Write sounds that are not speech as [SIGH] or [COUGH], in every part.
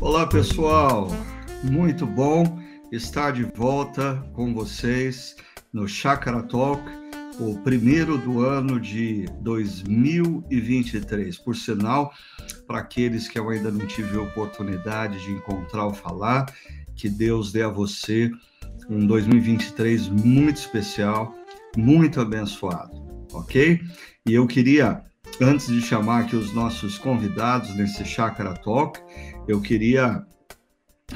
Olá, pessoal. Muito bom estar de volta com vocês no Chakra Talk, o primeiro do ano de 2023. Por sinal, para aqueles que eu ainda não tive a oportunidade de encontrar ou falar, que Deus dê a você um 2023 muito especial, muito abençoado, ok? E eu queria, antes de chamar aqui os nossos convidados nesse Chakra Talk, eu queria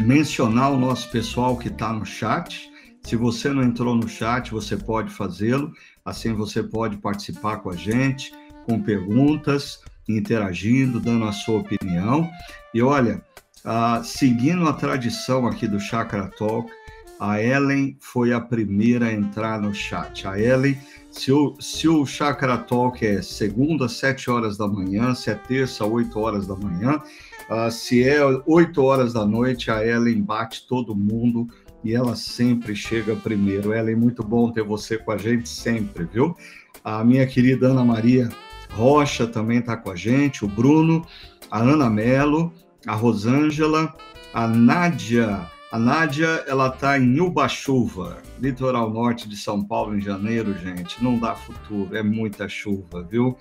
mencionar o nosso pessoal que está no chat. Se você não entrou no chat, você pode fazê-lo. Assim você pode participar com a gente, com perguntas, interagindo, dando a sua opinião. E olha, uh, seguindo a tradição aqui do Chakra Talk, a Ellen foi a primeira a entrar no chat. A Ellen, se o, se o Chakra Talk é segunda, sete horas da manhã, se é terça, oito horas da manhã, Uh, se é 8 horas da noite, a Ellen bate todo mundo e ela sempre chega primeiro. Ellen, muito bom ter você com a gente sempre, viu? A minha querida Ana Maria Rocha também está com a gente, o Bruno, a Ana Melo, a Rosângela, a Nádia. A Nádia, ela está em Ubachuva, litoral norte de São Paulo, em janeiro, gente. Não dá futuro, é muita chuva, viu?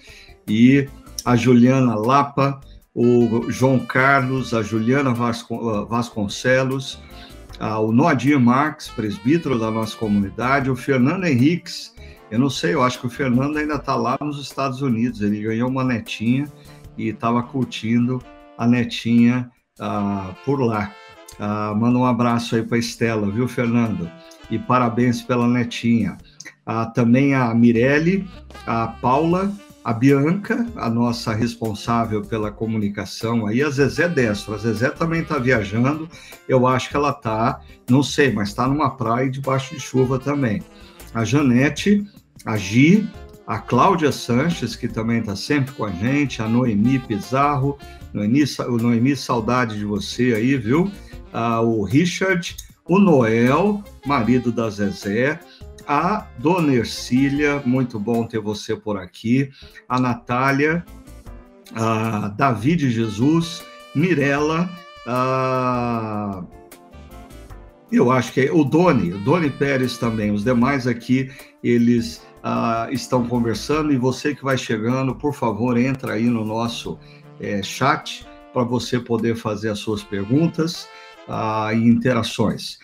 E a Juliana Lapa, o João Carlos, a Juliana Vascon Vasconcelos, o Noadir Marques, presbítero da nossa comunidade, o Fernando Henriques. Eu não sei, eu acho que o Fernando ainda está lá nos Estados Unidos. Ele ganhou uma netinha e estava curtindo a netinha uh, por lá. Uh, manda um abraço aí para Estela, viu, Fernando? E parabéns pela netinha. Uh, também a Mirelle, a Paula, a Bianca, a nossa responsável pela comunicação, aí a Zezé Destro. A Zezé também está viajando, eu acho que ela está, não sei, mas está numa praia debaixo de chuva também. A Janete, a Gi, a Cláudia Sanches, que também está sempre com a gente, a Noemi Pizarro, Noemi, Noemi saudade de você aí, viu? Ah, o Richard, o Noel, marido da Zezé, a Dona Ercília, muito bom ter você por aqui, a Natália, a David Jesus, Mirella, a... eu acho que é o Doni, o Doni Pérez também, os demais aqui, eles uh, estão conversando e você que vai chegando, por favor, entra aí no nosso é, chat para você poder fazer as suas perguntas uh, e interações.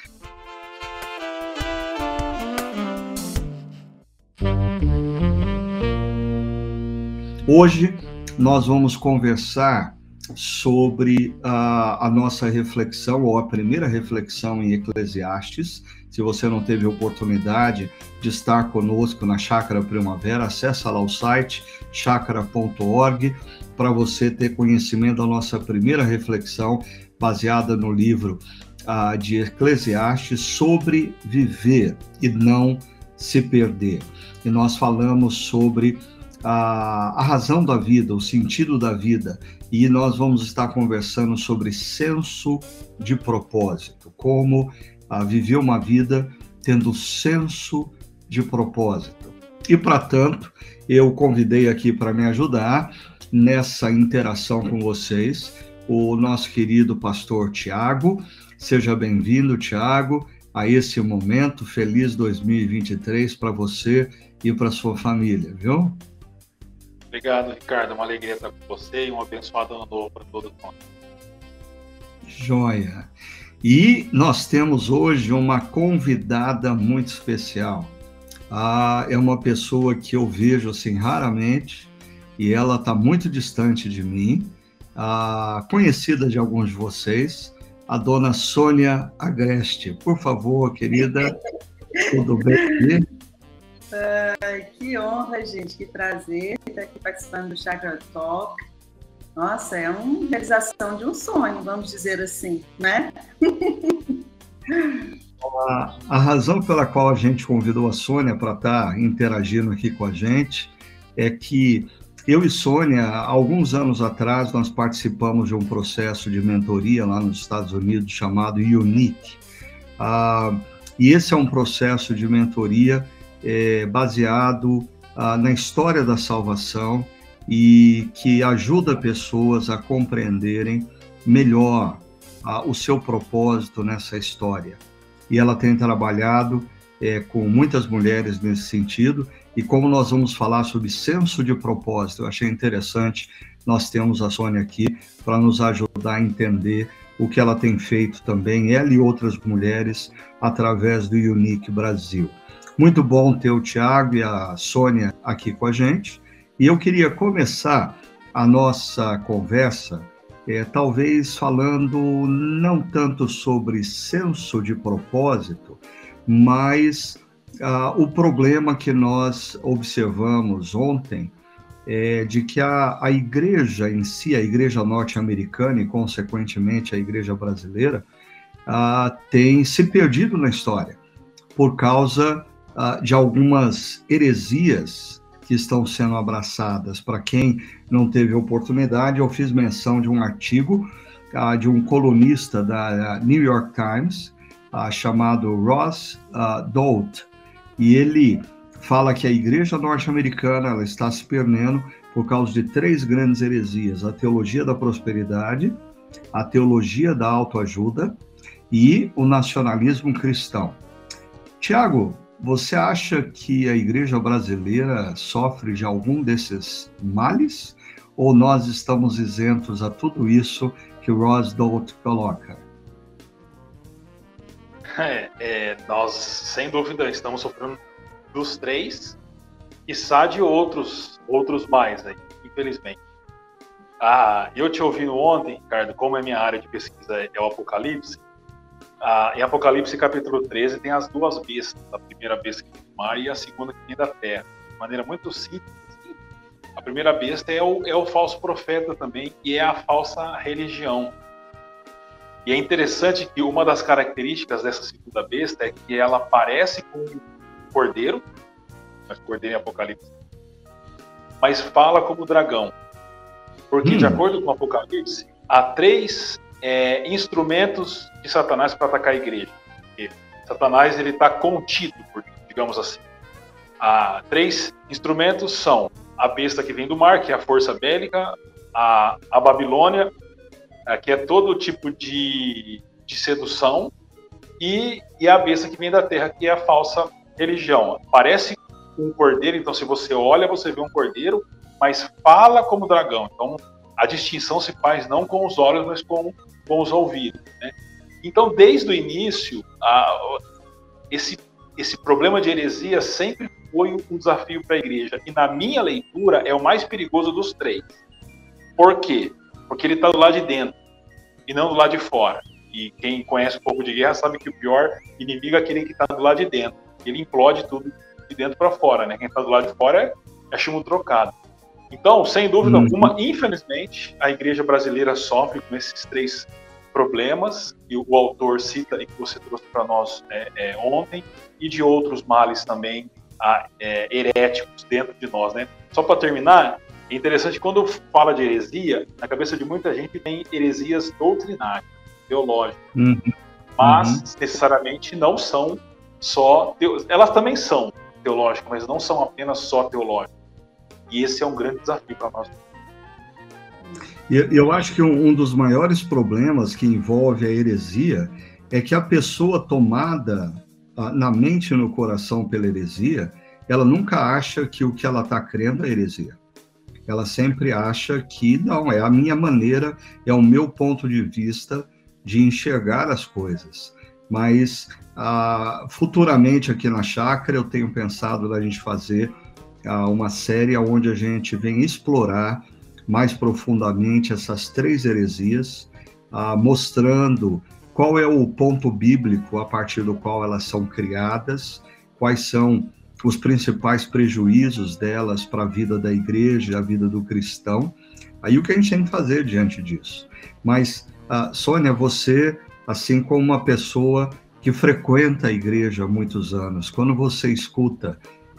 Hoje nós vamos conversar sobre a, a, nossa reflexão, ou a primeira reflexão em Eclesiastes. Se você não teve oportunidade de estar conosco na Chácara Primavera, acessa lá o site chácara.org para você ter conhecimento da nossa primeira reflexão baseada no livro uh, de Eclesiastes sobre viver e não se perder. E nós falamos sobre a, a razão da vida, o sentido da vida, e nós vamos estar conversando sobre senso de propósito, como a, viver uma vida tendo senso de propósito. E para tanto, eu convidei aqui para me ajudar nessa interação com vocês o nosso querido pastor Tiago. Seja bem-vindo, Tiago, a esse momento. Feliz 2023 para você e para sua família, viu? Obrigado, Ricardo. Uma alegria estar com você e um abençoado ano novo para todos nós. Joia. E nós temos hoje uma convidada muito especial. Ah, é uma pessoa que eu vejo assim raramente e ela está muito distante de mim, ah, conhecida de alguns de vocês, a dona Sônia Agreste. Por favor, querida, tudo bem? que honra, gente, que prazer estar aqui participando do Chakra Talk. Nossa, é uma realização de um sonho, vamos dizer assim, né? a, a razão pela qual a gente convidou a Sônia para estar interagindo aqui com a gente é que eu e Sônia, alguns anos atrás, nós participamos de um processo de mentoria lá nos Estados Unidos chamado Unique. Ah, E esse é um processo de mentoria é, baseado ah, na história da salvação e que ajuda pessoas a compreenderem melhor ah, o seu propósito nessa história. E ela tem trabalhado é, com muitas mulheres nesse sentido. E como nós vamos falar sobre senso de propósito, eu achei interessante nós temos a Sônia aqui para nos ajudar a entender o que ela tem feito também, ela e outras mulheres, através do Unique Brasil. Muito bom ter o Tiago e a Sônia aqui com a gente. E eu queria começar a nossa conversa, é, talvez falando não tanto sobre senso de propósito, mas ah, o problema que nós observamos ontem é de que a, a igreja em si, a igreja norte-americana e, consequentemente, a igreja brasileira, ah, tem se perdido na história por causa ah, de algumas heresias que estão sendo abraçadas. Para quem não teve oportunidade, eu fiz menção de um artigo ah, de um colunista da New York Times, uh, chamado Ross uh, e ele fala que a igreja norte-americana está se perdendo por causa de três grandes heresias: a teologia da prosperidade, a teologia da autoajuda e o nacionalismo cristão. Tiago, você acha que a igreja brasileira sofre de algum desses males? Ou nós estamos isentos a tudo isso que o Ross Dolt coloca? [LAUGHS] É, é, nós, sem dúvida, estamos sofrendo dos três, e de outros, outros mais, aí, infelizmente. Ah, eu te ouvindo ontem, Ricardo, como é minha área de pesquisa é o Apocalipse, ah, em Apocalipse capítulo 13 tem as duas bestas, a primeira besta que vem do mar e a segunda que vem da terra. De maneira muito simples, a primeira besta é o, é o falso profeta também e é a falsa religião. E é interessante que uma das características dessa segunda besta é que ela parece com um cordeiro, mas cordeiro em Apocalipse, mas fala como dragão. Porque, hum. de acordo com o Apocalipse, há três é, instrumentos de Satanás para atacar a igreja. E Satanás ele está contido, digamos assim. Há três instrumentos são a besta que vem do mar, que é a força bélica, a, a Babilônia, que é todo tipo de, de sedução, e, e a besta que vem da terra, que é a falsa religião. Parece um cordeiro, então se você olha, você vê um cordeiro, mas fala como dragão. Então a distinção se faz não com os olhos, mas com, com os ouvidos. Né? Então, desde o início, a, esse, esse problema de heresia sempre foi um desafio para a igreja. E na minha leitura, é o mais perigoso dos três. Por quê? Porque ele está do lado de dentro e não do lado de fora. E quem conhece um pouco de guerra sabe que o pior inimigo é aquele que está do lado de dentro. Ele implode tudo de dentro para fora, né? Quem está do lado de fora é, é chumbo trocado. Então, sem dúvida uhum. alguma, infelizmente, a igreja brasileira sofre com esses três problemas que o autor cita e que você trouxe para nós é, é, ontem, e de outros males também a, é, heréticos dentro de nós, né? Só para terminar, é interessante quando fala de heresia, na cabeça de muita gente tem heresias doutrinárias, teológicas, uhum. mas uhum. necessariamente não são só, elas também são teológicas, mas não são apenas só teológicas. E esse é um grande desafio para nós. Eu acho que um dos maiores problemas que envolve a heresia é que a pessoa tomada ah, na mente e no coração pela heresia, ela nunca acha que o que ela está crendo é heresia ela sempre acha que não, é a minha maneira, é o meu ponto de vista de enxergar as coisas. Mas ah, futuramente aqui na chácara eu tenho pensado da gente fazer ah, uma série onde a gente vem explorar mais profundamente essas três heresias, ah, mostrando qual é o ponto bíblico a partir do qual elas são criadas, quais são os principais prejuízos delas para a vida da igreja, a vida do cristão. Aí o que a gente tem que fazer diante disso? Mas, uh, Sônia, você, assim como uma pessoa que frequenta a igreja há muitos anos, quando você escuta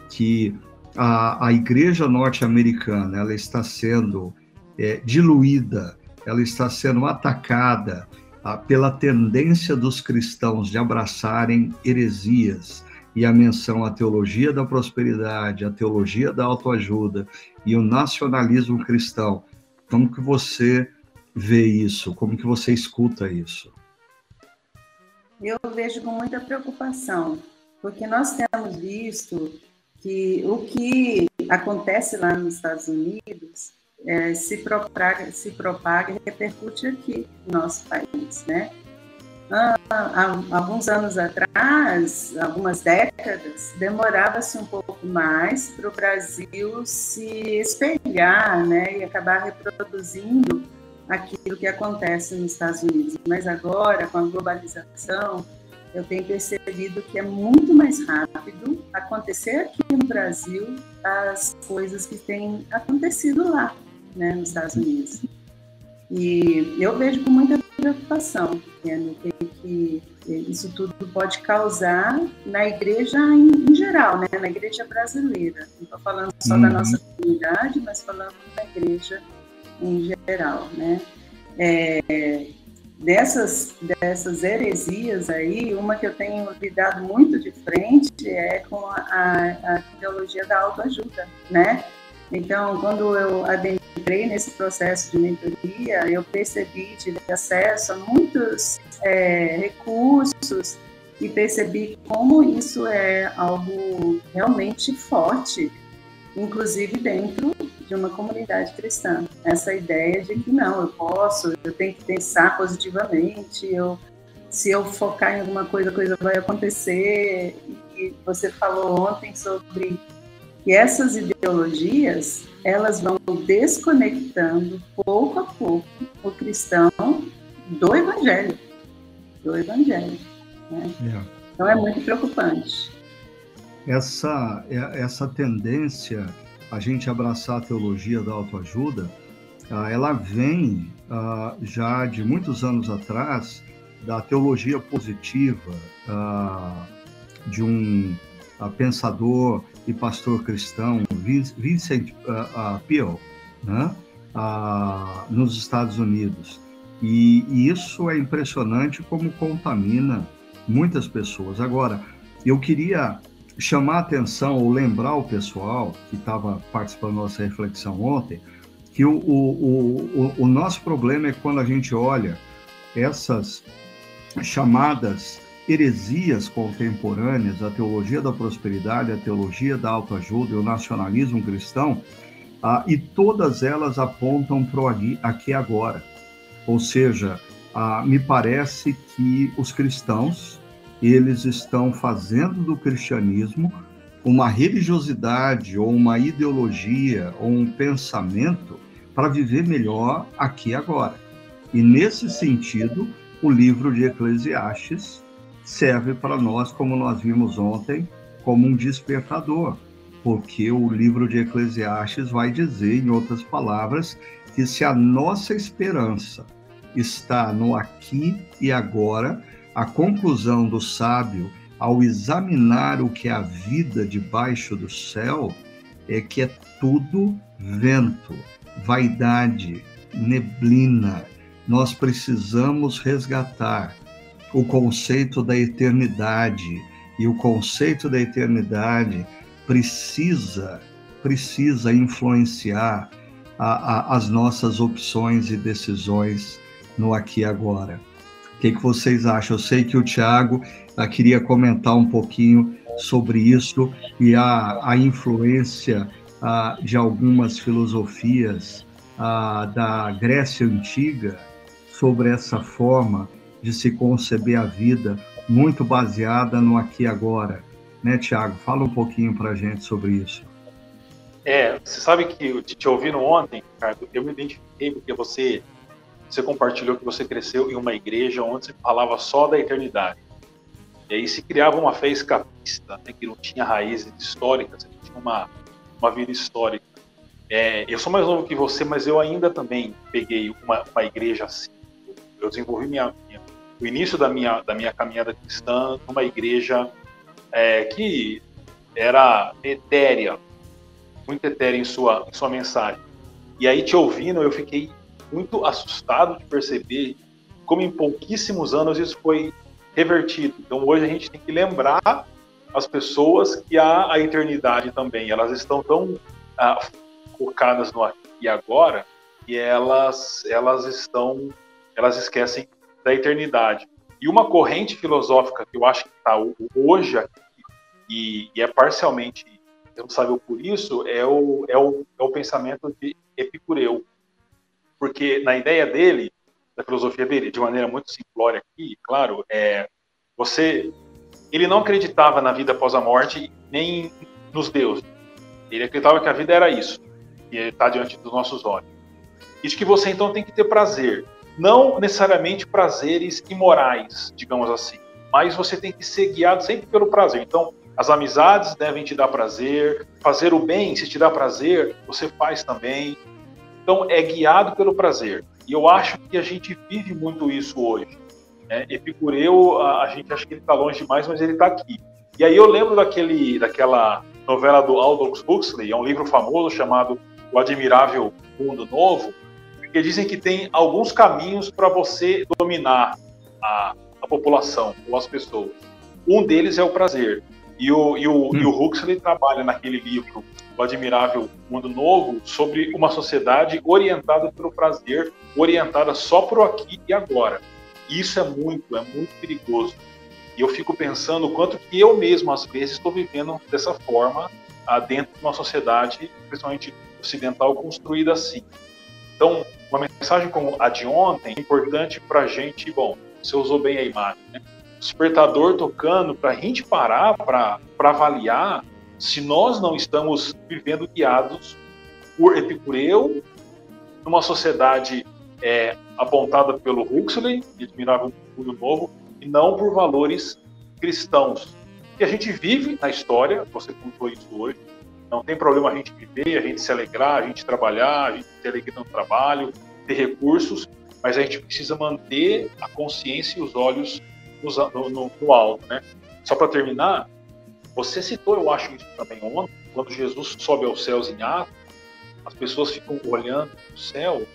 que a, a igreja norte-americana ela está sendo é, diluída, ela está sendo atacada ah, pela tendência dos cristãos de abraçarem heresias e a menção à teologia da prosperidade, à teologia da autoajuda e o nacionalismo cristão. Como que você vê isso? Como que você escuta isso? Eu vejo com muita preocupação, porque nós temos visto que o que acontece lá nos Estados Unidos é, se, propaga, se propaga e repercute aqui no nosso país, né? Há, alguns anos atrás, algumas décadas, demorava-se um pouco mais para o Brasil se espelhar né, e acabar reproduzindo aquilo que acontece nos Estados Unidos. Mas agora, com a globalização, eu tenho percebido que é muito mais rápido acontecer aqui no Brasil as coisas que têm acontecido lá, né, nos Estados Unidos. E eu vejo com muita preocupação né, no que, que isso tudo pode causar na igreja em, em geral, né, na igreja brasileira. Não estou falando só uhum. da nossa comunidade, mas falando da igreja em geral, né? É, dessas, dessas heresias aí, uma que eu tenho lidado muito de frente é com a, a, a teologia da autoajuda, né? Então, quando eu adentrei nesse processo de mentoria, eu percebi, tive acesso a muitos é, recursos e percebi como isso é algo realmente forte, inclusive dentro de uma comunidade cristã. Essa ideia de que não, eu posso, eu tenho que pensar positivamente, eu, se eu focar em alguma coisa, a coisa vai acontecer. E você falou ontem sobre que essas ideologias elas vão desconectando pouco a pouco o cristão do evangelho, do evangelho. Né? É. Então é muito preocupante. Essa, é, essa tendência a gente abraçar a teologia da autoajuda, ah, ela vem ah, já de muitos anos atrás da teologia positiva ah, de um pensador e pastor cristão, Vincent Peale, né? nos Estados Unidos. E, e isso é impressionante como contamina muitas pessoas. Agora, eu queria chamar a atenção ou lembrar o pessoal que estava participando da nossa reflexão ontem que o, o, o, o nosso problema é quando a gente olha essas chamadas heresias contemporâneas, a teologia da prosperidade, a teologia da autoajuda e o nacionalismo cristão, ah, e todas elas apontam para o aqui, agora. Ou seja, ah, me parece que os cristãos eles estão fazendo do cristianismo uma religiosidade ou uma ideologia ou um pensamento para viver melhor aqui agora. E nesse sentido, o livro de Eclesiastes serve para nós, como nós vimos ontem, como um despertador, porque o livro de Eclesiastes vai dizer, em outras palavras, que se a nossa esperança está no aqui e agora, a conclusão do sábio, ao examinar o que é a vida debaixo do céu, é que é tudo vento, vaidade, neblina. Nós precisamos resgatar o conceito da eternidade e o conceito da eternidade precisa precisa influenciar a, a, as nossas opções e decisões no aqui e agora que, que vocês acham? Eu sei que o Tiago ah, queria comentar um pouquinho sobre isso e a, a influência ah, de algumas filosofias ah, da Grécia Antiga sobre essa forma de se conceber a vida muito baseada no aqui e agora. Né, Tiago? Fala um pouquinho para a gente sobre isso. É, você sabe que te ouvindo ontem, Ricardo, eu me identifiquei porque você você compartilhou que você cresceu em uma igreja onde se falava só da eternidade. E aí se criava uma fé escapista, né, que não tinha raízes históricas, não tinha uma, uma vida histórica. É, eu sou mais novo que você, mas eu ainda também peguei uma, uma igreja assim. Eu desenvolvi minha, o início da minha, da minha caminhada cristã numa igreja é, que era etérea, muito etérea em sua, em sua mensagem. E aí, te ouvindo, eu fiquei muito assustado de perceber como em pouquíssimos anos isso foi revertido. Então hoje a gente tem que lembrar as pessoas que há a eternidade também. Elas estão tão ah, focadas no aqui e agora e elas elas estão elas esquecem da eternidade. E uma corrente filosófica que eu acho que está hoje aqui e, e, é parcialmente responsável por isso é o, é, o, é o pensamento de Epicureu. Porque na ideia dele, da filosofia dele, de maneira muito simplória aqui, claro, é, você ele não acreditava na vida após a morte nem nos deuses. Ele acreditava que a vida era isso, que está diante dos nossos olhos. De que você então tem que ter prazer. Não necessariamente prazeres imorais, digamos assim, mas você tem que ser guiado sempre pelo prazer. Então, as amizades devem te dar prazer, fazer o bem, se te dá prazer, você faz também. Então, é guiado pelo prazer. E eu acho que a gente vive muito isso hoje. É, Epicureu, a, a, gente acha que ele está longe demais, mas ele está aqui. E aí eu lembro daquele, daquela novela do Aldous Huxley, é um livro famoso chamado O Admirável Mundo Novo, que dizem que tem alguns caminhos para você dominar a, a, população ou as pessoas. Um deles é o prazer. E o, e o, hum. e o Huxley trabalha naquele livro, O Admirável Mundo Novo, sobre uma sociedade orientada pelo prazer, orientada só para o aqui e agora. Isso é muito, é muito perigoso. E eu fico pensando o quanto que eu mesmo, às vezes, estou vivendo dessa forma ah, dentro de uma sociedade, principalmente ocidental, construída assim. Então, uma mensagem como a de ontem é importante para a gente, bom, você usou bem a imagem, né? Despertador tocando para a gente parar para avaliar se nós não estamos vivendo guiados por Epicureu, numa sociedade é, apontada pelo Huxley, que admirava um mundo novo, e não por valores cristãos. Que a gente vive na história, você contou isso hoje, não tem problema a gente viver, a gente se alegrar, a gente trabalhar, a gente ter alegria no trabalho, ter recursos, mas a gente precisa manter a consciência e os olhos no, no, no alto, né? Só para terminar, você citou, eu acho isso também ontem, quando Jesus sobe aos céus em Atos, as pessoas ficam olhando para o céu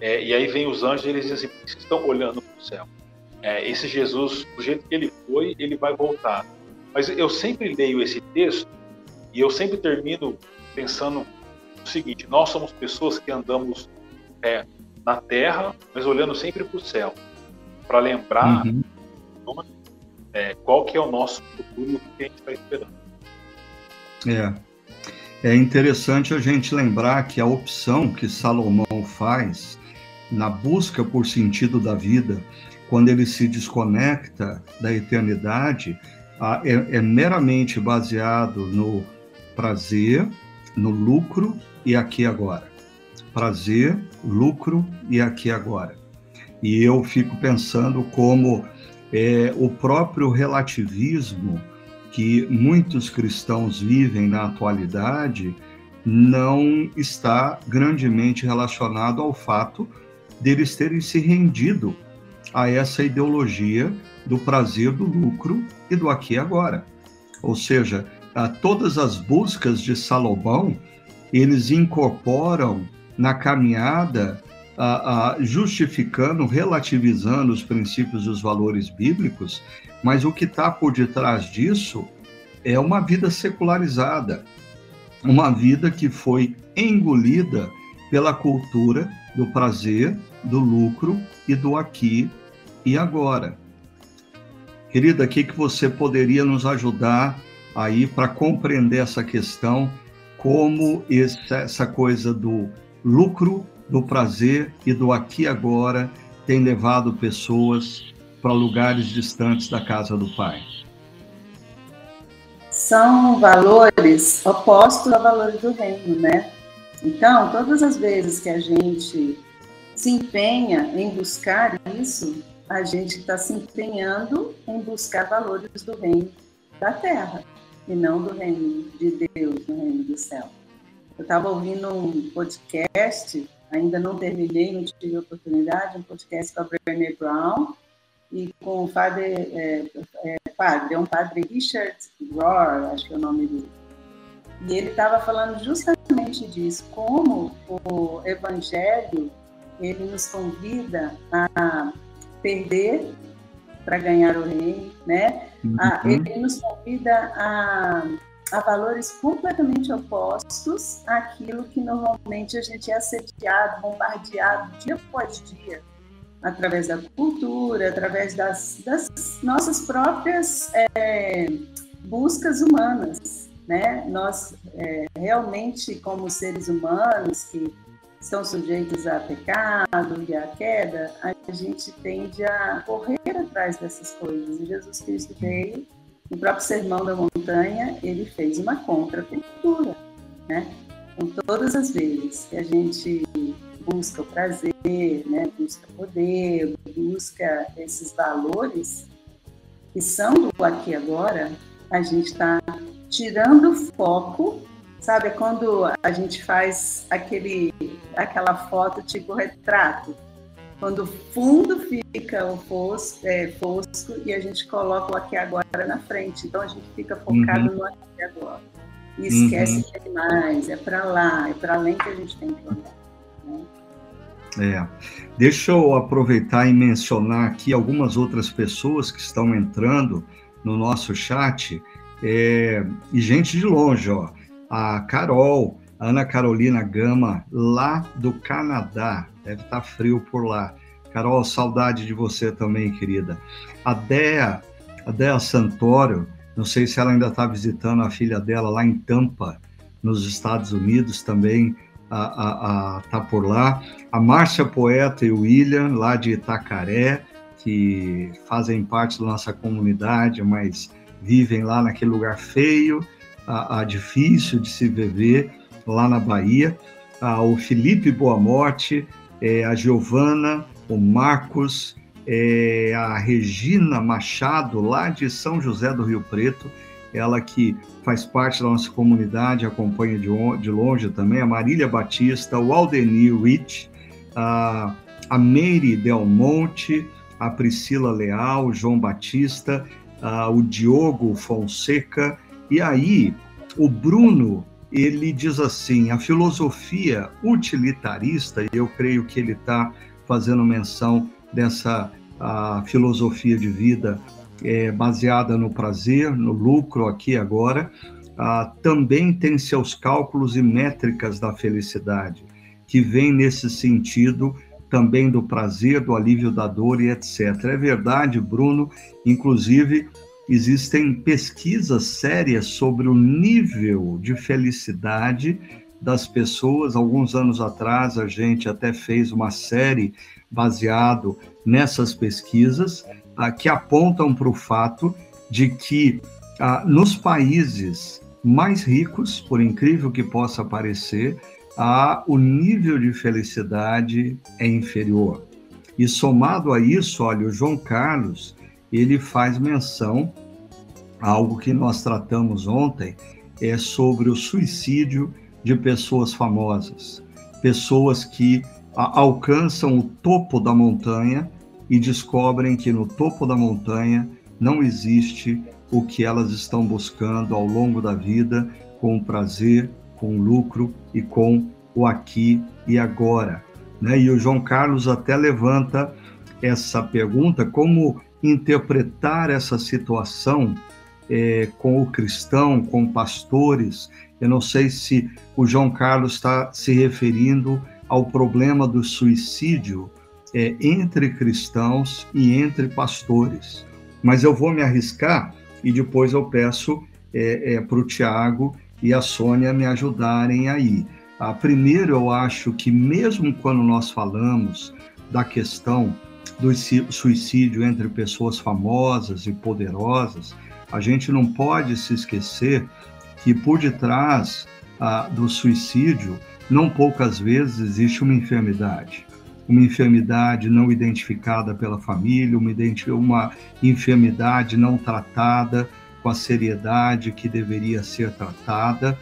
é, e aí vem os anjos e eles dizem assim, vocês estão olhando para o céu. É, esse Jesus, do jeito que ele foi, ele vai voltar. Mas eu sempre leio esse texto e eu sempre termino pensando o seguinte: nós somos pessoas que andamos é, na terra, mas olhando sempre para o céu, para lembrar uhum. é, qual que é o nosso futuro e o que a gente está esperando. É. É interessante a gente lembrar que a opção que Salomão faz na busca por sentido da vida, quando ele se desconecta da eternidade, é, é meramente baseado no prazer, no lucro e aqui agora. Prazer, lucro e aqui agora. E eu fico pensando como é, o próprio relativismo que muitos cristãos vivem na atualidade não está grandemente relacionado ao fato deles terem se rendido a essa ideologia do prazer, do lucro e do aqui e agora. Ou seja, a todas as buscas de Salomão, eles incorporam na caminhada, justificando, relativizando os princípios e os valores bíblicos, mas o que está por detrás disso é uma vida secularizada, uma vida que foi engolida pela cultura do prazer, do lucro e do aqui e agora. Querida, o que, que você poderia nos ajudar aí para compreender essa questão, como essa coisa do lucro, do prazer e do aqui e agora tem levado pessoas para lugares distantes da casa do Pai? São valores opostos a valores do reino, né? Então, todas as vezes que a gente se empenha em buscar isso, a gente está se empenhando em buscar valores do reino da terra e não do reino de Deus, do reino do céu. Eu estava ouvindo um podcast, ainda não terminei, não tive oportunidade, um podcast com a Brené Brown e com o padre, é, é, padre, é um padre Richard Rohr, acho que é o nome dele. E ele estava falando justamente disso, como o evangelho ele nos convida a perder para ganhar o reino, né? Uhum. Ah, ele nos convida a, a valores completamente opostos àquilo que normalmente a gente é assediado, bombardeado dia após dia, através da cultura, através das, das nossas próprias é, buscas humanas, né? Nós é, realmente, como seres humanos que estão sujeitos a pecado e a queda, a gente tende a correr atrás dessas coisas. E Jesus Cristo veio, no próprio Sermão da Montanha, ele fez uma contracultura, né? Com todas as vezes que a gente busca o prazer, né? busca poder, busca esses valores que são do aqui e agora, a gente está tirando o foco Sabe, quando a gente faz aquele, aquela foto tipo retrato, quando o fundo fica o fosco, é, fosco e a gente coloca o aqui agora na frente. Então a gente fica focado uhum. no aqui agora. E esquece uhum. que é demais, é para lá, é para além que a gente tem que olhar. Né? É. Deixa eu aproveitar e mencionar aqui algumas outras pessoas que estão entrando no nosso chat. É, e gente de longe, ó a Carol, Ana Carolina Gama, lá do Canadá. Deve estar tá frio por lá. Carol, saudade de você também, querida. A Dea, a Dea Santoro, não sei se ela ainda está visitando a filha dela lá em Tampa, nos Estados Unidos também, a, a, a, tá por lá. A Márcia Poeta e o William, lá de Itacaré, que fazem parte da nossa comunidade, mas vivem lá naquele lugar feio, a, a difícil de se viver lá na Bahia, a, o Felipe Boamorte, é, a Giovana, o Marcos, é, a Regina Machado, lá de São José do Rio Preto, ela que faz parte da nossa comunidade, acompanha de, de longe também, a Marília Batista, o Aldenir Rich, a, a Meire Del Monte, a Priscila Leal, o João Batista, a, o Diogo Fonseca, e aí, o Bruno, ele diz assim: a filosofia utilitarista, e eu creio que ele está fazendo menção dessa filosofia de vida é, baseada no prazer, no lucro aqui agora, também tem seus cálculos e métricas da felicidade, que vem nesse sentido também do prazer, do alívio da dor e etc. É verdade, Bruno, inclusive existem pesquisas sérias sobre o nível de felicidade das pessoas. Alguns anos atrás, a gente até fez uma série baseado nessas pesquisas ah, que apontam para o fato de que ah, nos países mais ricos, por incrível que possa parecer, o nível de felicidade é inferior. E somado a isso, olha, o João Carlos ele faz menção a algo que nós tratamos ontem, é sobre o suicídio de pessoas famosas, pessoas que alcançam o topo da montanha e descobrem que no topo da montanha não existe o que elas estão buscando ao longo da vida com prazer, com lucro e com o aqui e agora. Né? E o João Carlos até levanta essa pergunta: como interpretar essa situação é, com o cristão, com pastores. Eu não sei se o João Carlos está se referindo ao problema do suicídio é, entre cristãos e entre pastores. Mas eu vou me arriscar e depois eu peço é, é, para o Tiago e a Sônia me ajudarem aí. Ah, primeiro, eu acho que mesmo quando nós falamos da questão do suicídio entre pessoas famosas e poderosas, a gente não pode se esquecer que por detrás ah, do suicídio, não poucas vezes existe uma enfermidade. Uma enfermidade não identificada pela família, uma, uma enfermidade não tratada com a seriedade que deveria ser tratada.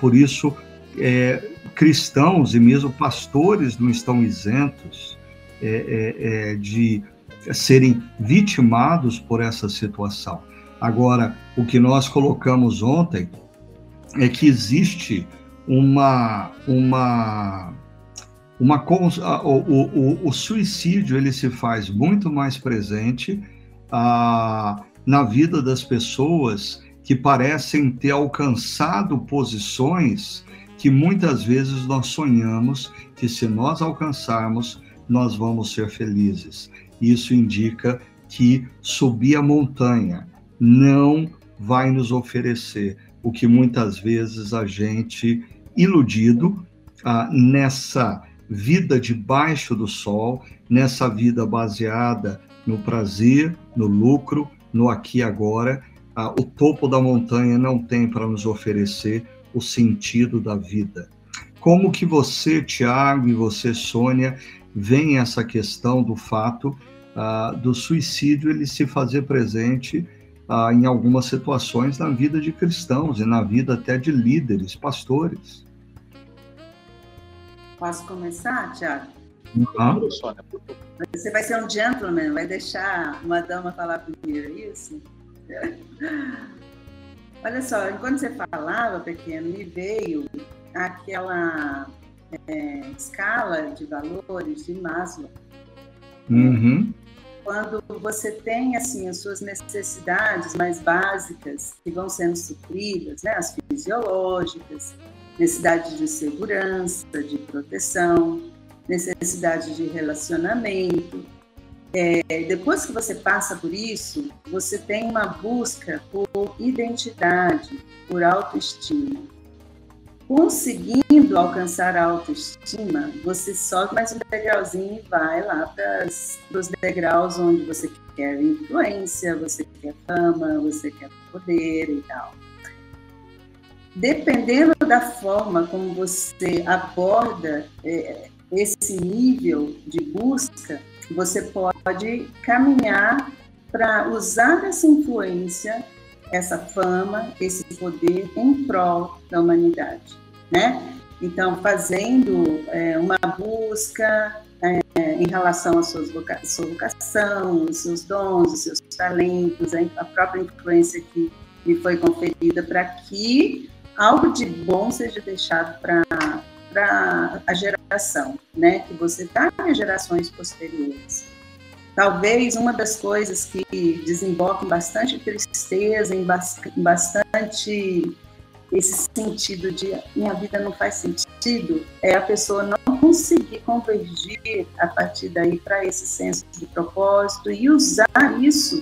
Por isso, é, cristãos e mesmo pastores não estão isentos é, é, é, de serem vitimados por essa situação. Agora, o que nós colocamos ontem é que existe uma, uma uma, o, o, o, suicídio ele se faz muito mais presente ah, na vida das pessoas que parecem ter alcançado posições que muitas vezes nós sonhamos que se nós alcançarmos, nós vamos ser felizes. Isso indica que subir a montanha não vai nos oferecer o que muitas vezes a gente, iludido ah, nessa vida debaixo do sol, nessa vida baseada no prazer, no lucro, no aqui e agora, ah, o topo da montanha não tem para nos oferecer o sentido da vida. Como que você, Tiago, e você, Sônia, veem essa questão do fato ah, do suicídio ele se fazer presente ah, em algumas situações na vida de cristãos e na vida até de líderes, pastores? Posso começar, Tiago? Uhum. Você vai ser um gentleman, vai deixar uma dama falar primeiro, é isso? [LAUGHS] Olha só, enquanto você falava, pequeno, me veio aquela é, escala de valores de Maslow. Uhum. Quando você tem assim as suas necessidades mais básicas que vão sendo supridas, né, as fisiológicas, necessidade de segurança, de proteção, necessidade de relacionamento. É, depois que você passa por isso, você tem uma busca por identidade, por autoestima. Conseguindo alcançar a autoestima, você sobe mais um degrauzinho e vai lá para os degraus onde você quer influência, você quer fama, você quer poder e tal. Dependendo da forma como você aborda é, esse nível de busca, você pode caminhar para usar essa influência, essa fama, esse poder em prol da humanidade, né? Então, fazendo é, uma busca é, em relação à sua, voca sua vocação, os seus dons, os seus talentos, a própria influência que lhe foi conferida para que algo de bom seja deixado para a geração, né? Que você para gerações posteriores. Talvez uma das coisas que desemboca em bastante tristeza, em bastante esse sentido de minha vida não faz sentido, é a pessoa não conseguir convergir a partir daí para esse senso de propósito e usar isso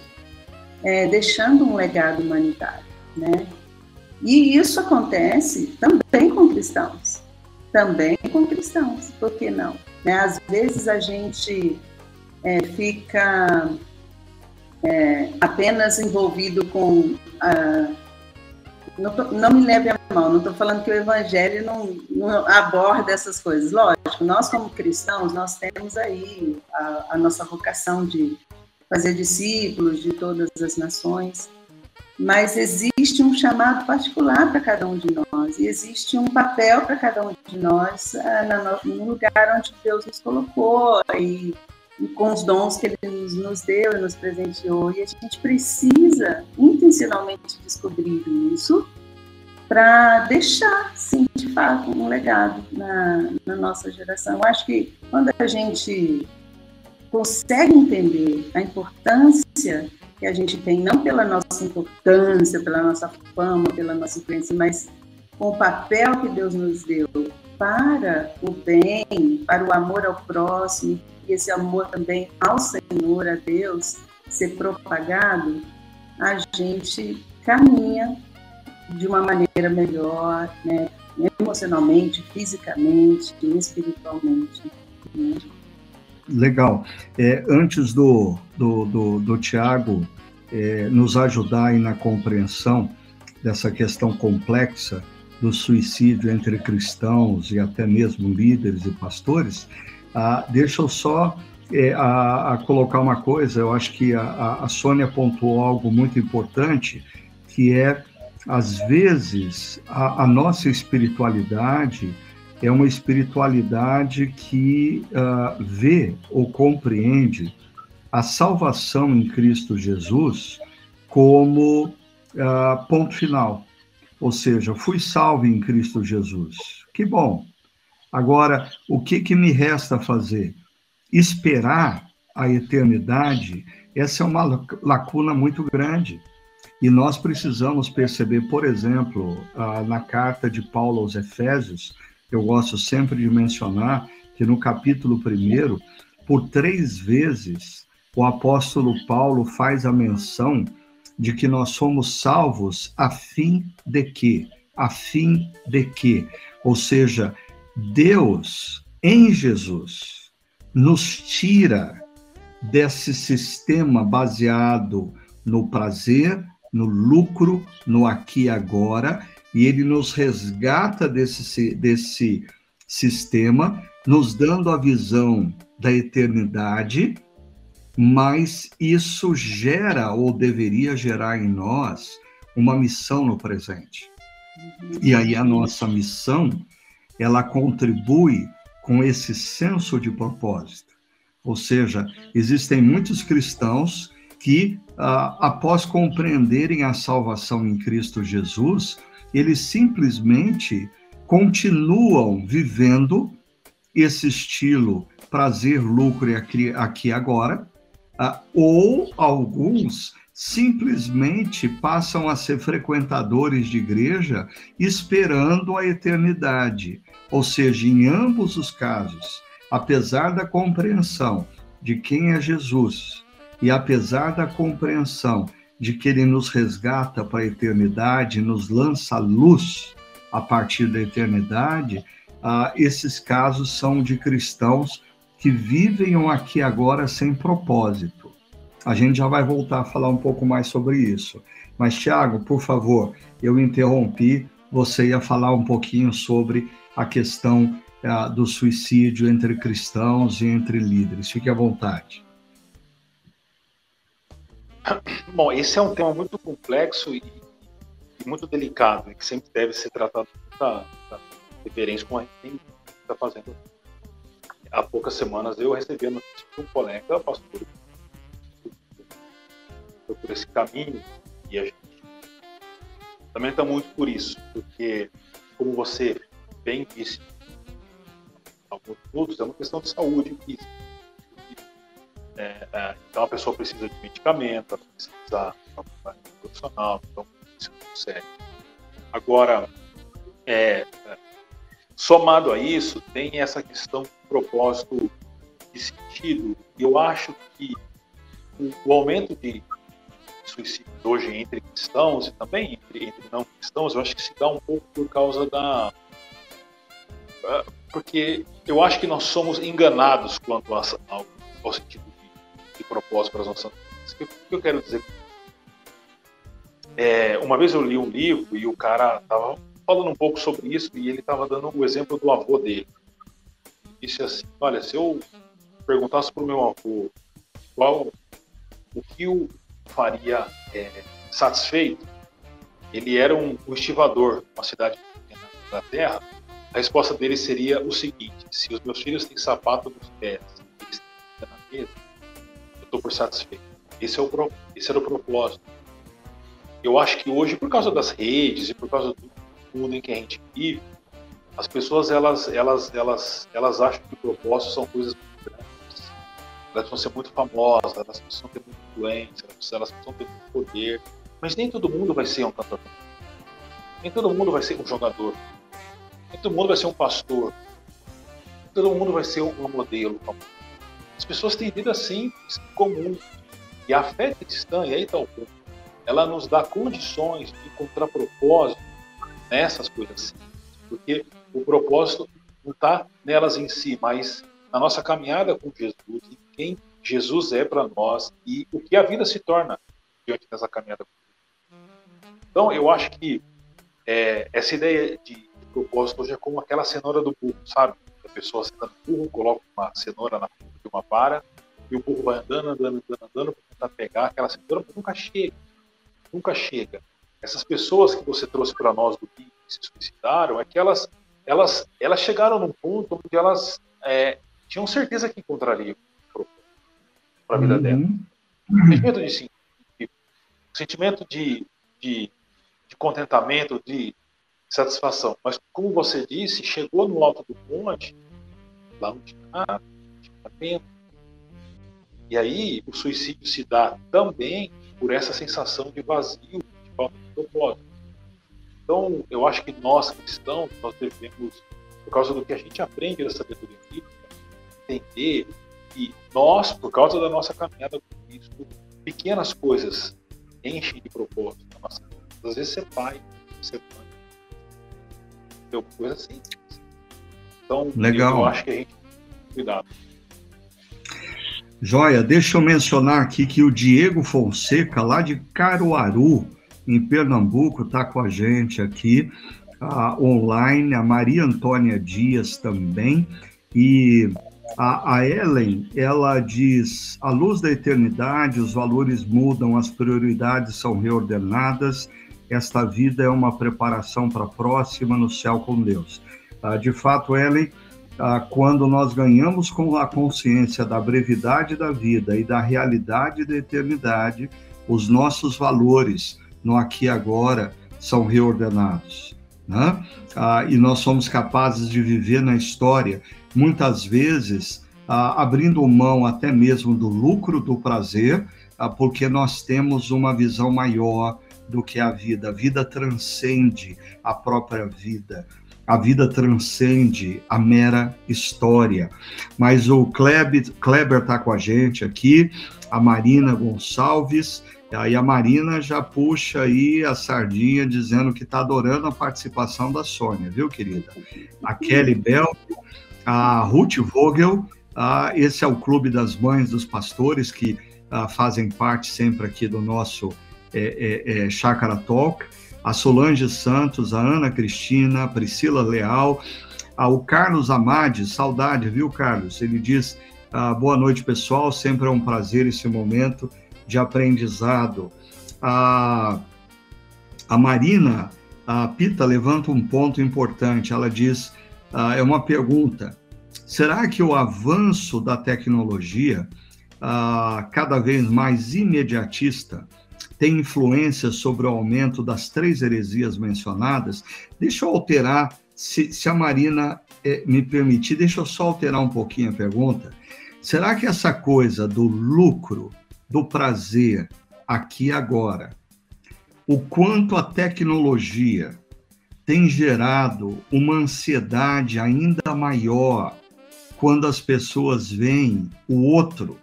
é, deixando um legado humanitário, né? E isso acontece também com cristãos. Também com cristãos, por que não? Né? Às vezes a gente é, fica é, apenas envolvido com. Ah, não, tô, não, me leve a mal, não estou falando que o evangelho não, não, aborda essas coisas. Lógico, nós como cristãos, nós temos aí a, a nossa vocação de fazer discípulos de todas as nações, mas existe um chamado particular para cada um de nós, e existe um papel para cada um de nós uh, no lugar onde Deus nos colocou e, e, com os dons que Ele nos, deu e nos presenteou. E a gente precisa intencionalmente descobrir isso para deixar, sim, de fato, um legado na, na nossa geração. Eu acho que quando a gente consegue entender a importância que a gente tem, não pela nossa importância, pela nossa fama, pela nossa influência, mas com o papel que Deus nos deu para o bem, para o amor ao próximo, e esse amor também ao Senhor, a Deus, ser propagado, a gente caminha de uma maneira melhor, né? emocionalmente, fisicamente, espiritualmente. Né? Legal. É, antes do, do, do, do Tiago é, nos ajudar na compreensão dessa questão complexa do suicídio entre cristãos e até mesmo líderes e pastores, ah, deixa eu só é, a, a, colocar uma coisa, eu acho que a, a Sônia pontuou algo muito importante, que é, às vezes, a, a nossa espiritualidade é uma espiritualidade que uh, vê ou compreende a salvação em Cristo Jesus como uh, ponto final. Ou seja, fui salvo em Cristo Jesus. Que bom. Agora, o que, que me resta fazer? Esperar a eternidade, essa é uma lacuna muito grande. E nós precisamos perceber, por exemplo, na carta de Paulo aos Efésios, eu gosto sempre de mencionar que no capítulo 1, por três vezes, o apóstolo Paulo faz a menção de que nós somos salvos a fim de quê? A fim de quê? Ou seja, Deus, em Jesus, nos tira desse sistema baseado no prazer, no lucro, no aqui e agora, e ele nos resgata desse, desse sistema, nos dando a visão da eternidade, mas isso gera ou deveria gerar em nós uma missão no presente. E aí a nossa missão, ela contribui com esse senso de propósito. Ou seja, existem muitos cristãos que, ah, após compreenderem a salvação em Cristo Jesus, eles simplesmente continuam vivendo esse estilo prazer, lucro e aqui, aqui agora, ah, ou alguns simplesmente passam a ser frequentadores de igreja esperando a eternidade. Ou seja, em ambos os casos, apesar da compreensão de quem é Jesus e apesar da compreensão de que ele nos resgata para a eternidade, nos lança luz a partir da eternidade, ah, esses casos são de cristãos que vivem um aqui agora sem propósito. A gente já vai voltar a falar um pouco mais sobre isso. Mas, Tiago, por favor, eu interrompi, você ia falar um pouquinho sobre a questão ah, do suicídio entre cristãos e entre líderes. Fique à vontade. [COUGHS] Bom, esse é um tema muito complexo e, e muito delicado, e que sempre deve ser tratado com muita, referência com a gente está fazendo. Há poucas semanas eu recebi a notícia de um colega pastor por esse caminho e a gente também está muito por isso, porque, como você bem disse, alguns minutos, é uma questão de saúde física é, é, então a pessoa precisa de medicamento, ela precisa de um profissional, então isso é sério. Agora, é, é, somado a isso, tem essa questão de propósito de sentido. Eu acho que o, aumento de suicídio hoje entre cristãos e também entre, entre, não cristãos, eu acho que se dá um pouco por causa da. É, porque eu acho que nós somos enganados quanto ao, ao sentido de propósito para as nossas vidas. O que eu quero dizer? É, uma vez eu li um livro e o cara estava falando um pouco sobre isso e ele estava dando o exemplo do avô dele. Ele disse assim: Olha, se eu perguntasse para o meu avô qual o que o faria é, satisfeito, ele era um, um estivador, uma cidade da Terra. A resposta dele seria o seguinte: se os meus filhos têm sapato nos pés, eles têm na mesa, estou por satisfeito. Esse, é o, esse era o propósito. Eu acho que hoje, por causa das redes e por causa do mundo em que a gente vive, as pessoas elas, elas, elas, elas acham que o propósito são coisas muito grandes. Elas vão ser muito famosas, elas precisam ter muita influência, elas precisam ter muito poder. Mas nem todo mundo vai ser um cantor. Nem todo mundo vai ser um jogador. Nem todo mundo vai ser um pastor. Nem todo mundo vai ser um modelo. As pessoas têm vida simples, comum. E a fé cristã, e aí está o ponto, ela nos dá condições de encontrar propósito nessas coisas simples. Porque o propósito não está nelas em si, mas na nossa caminhada com Jesus, em quem Jesus é para nós e o que a vida se torna diante dessa caminhada com Jesus. Então, eu acho que é, essa ideia de, propósito hoje é como aquela cenoura do burro, sabe? A pessoa senta no burro, coloca uma cenoura na frente de uma vara e o burro vai andando, andando, andando, andando para tentar pegar aquela cenoura, mas nunca chega. Nunca chega. Essas pessoas que você trouxe para nós do BIM que se suicidaram, é que elas, elas, elas chegaram num ponto onde elas é, tinham certeza que encontrariam para a vida uhum. dela. O sentimento de, sentimento de, de, de contentamento, de satisfação. Mas, como você disse, chegou no alto do monte, lá não tinha nada, não tinha. E aí o suicídio se dá também por essa sensação de vazio, propósito. Então, eu acho que nós cristãos, nós devemos, por causa do que a gente aprende da sabedoria bíblica, entender que nós, por causa da nossa caminhada com Cristo, pequenas coisas enchem de propósito na nossa vida. Às vezes ser pai, ser mãe, ter coisa assim. Então, Legal. eu acho que a gente cuidado. Joia, deixa eu mencionar aqui que o Diego Fonseca, lá de Caruaru, em Pernambuco, está com a gente aqui online, a Maria Antônia Dias também, e a, a Ellen, ela diz, à luz da eternidade, os valores mudam, as prioridades são reordenadas, esta vida é uma preparação para a próxima no céu com Deus. Uh, de fato, Ellen, ah, quando nós ganhamos com a consciência da brevidade da vida e da realidade da eternidade, os nossos valores no aqui e agora são reordenados. Né? Ah, e nós somos capazes de viver na história, muitas vezes ah, abrindo mão até mesmo do lucro, do prazer, ah, porque nós temos uma visão maior do que a vida. A vida transcende a própria vida a vida transcende a mera história. Mas o Kleber está com a gente aqui, a Marina Gonçalves, aí a Marina já puxa aí a sardinha dizendo que está adorando a participação da Sônia, viu, querida? A Kelly Bell, a Ruth Vogel, esse é o Clube das Mães dos Pastores que fazem parte sempre aqui do nosso é, é, é, Chácara Talk a Solange Santos, a Ana Cristina, a Priscila Leal, o Carlos Amade, saudade, viu, Carlos? Ele diz: ah, boa noite, pessoal, sempre é um prazer esse momento de aprendizado. A, a Marina a Pita levanta um ponto importante. Ela diz: ah, é uma pergunta. Será que o avanço da tecnologia, ah, cada vez mais imediatista, tem influência sobre o aumento das três heresias mencionadas, deixa eu alterar, se, se a Marina eh, me permitir, deixa eu só alterar um pouquinho a pergunta. Será que essa coisa do lucro, do prazer, aqui e agora, o quanto a tecnologia tem gerado uma ansiedade ainda maior quando as pessoas veem o outro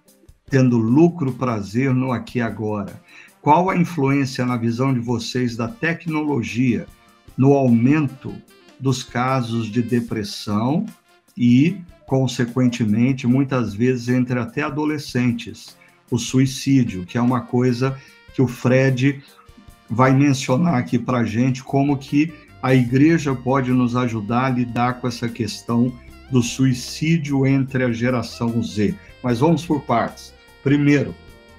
tendo lucro, prazer no aqui e agora. Qual a influência na visão de vocês da tecnologia no aumento dos casos de depressão e, consequentemente, muitas vezes entre até adolescentes, o suicídio, que é uma coisa que o Fred vai mencionar aqui para gente, como que a igreja pode nos ajudar a lidar com essa questão do suicídio entre a geração Z. Mas vamos por partes. Primeiro,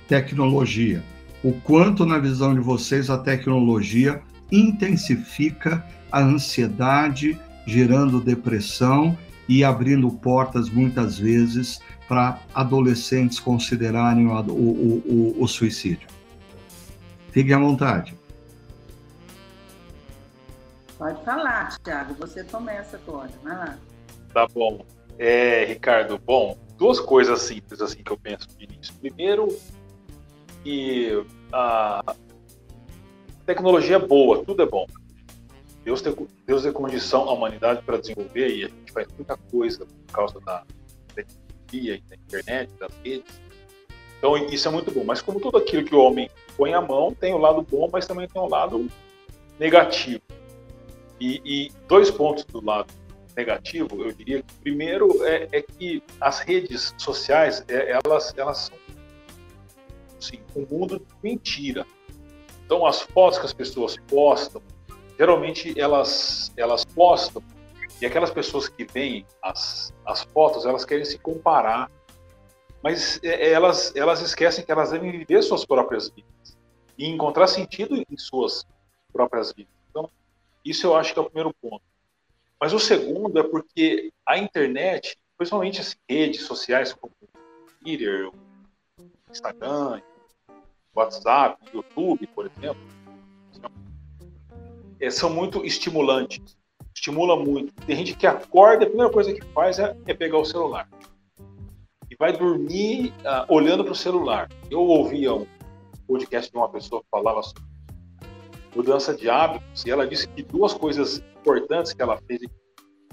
tecnologia o quanto, na visão de vocês, a tecnologia intensifica a ansiedade, gerando depressão e abrindo portas, muitas vezes, para adolescentes considerarem o, o, o, o suicídio. Fiquem à vontade. Pode falar, Thiago. Você começa agora. Vai lá. Tá bom. É, Ricardo, bom, duas coisas simples assim que eu penso de início. Primeiro, que a tecnologia é boa, tudo é bom. Deus Deus tem condição à humanidade para desenvolver e a gente faz muita coisa por causa da tecnologia, da internet, das redes. Então isso é muito bom. Mas como tudo aquilo que o homem põe a mão, tem o lado bom, mas também tem o lado negativo. E, e dois pontos do lado negativo, eu diria que primeiro é, é que as redes sociais, é, elas, elas são assim, um mundo de mentira. Então, as fotos que as pessoas postam, geralmente elas, elas postam, e aquelas pessoas que veem as, as fotos, elas querem se comparar, mas é, é, elas, elas esquecem que elas devem viver suas próprias vidas e encontrar sentido em suas próprias vidas. Então, isso eu acho que é o primeiro ponto. Mas o segundo é porque a internet, principalmente as redes sociais como Twitter, Instagram, WhatsApp, YouTube, por exemplo, é, são muito estimulantes. Estimula muito. Tem gente que acorda, a primeira coisa que faz é, é pegar o celular. E vai dormir uh, olhando para o celular. Eu ouvia um podcast de uma pessoa que falava sobre mudança de hábitos, e ela disse que duas coisas importantes que ela fez e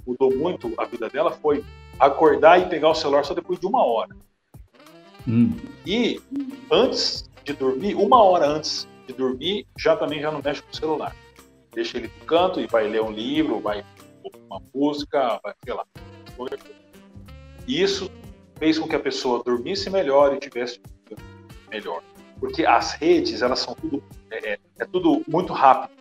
mudou muito a vida dela foi acordar e pegar o celular só depois de uma hora. Hum. E antes de dormir, uma hora antes de dormir, já também já não mexe com o celular. Deixa ele no canto e vai ler um livro, vai uma música, vai, sei lá. Isso fez com que a pessoa dormisse melhor e tivesse melhor. Porque as redes, elas são tudo, é, é, é tudo muito rápido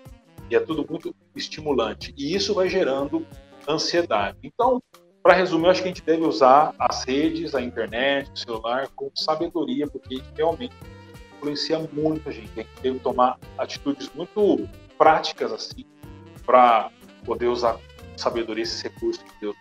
e é tudo muito estimulante. E isso vai gerando ansiedade. Então, para resumir, eu acho que a gente deve usar as redes, a internet, o celular com sabedoria, porque realmente influencia muito a gente. A gente deve tomar atitudes muito práticas assim para poder usar sabedoria esses recursos que Deus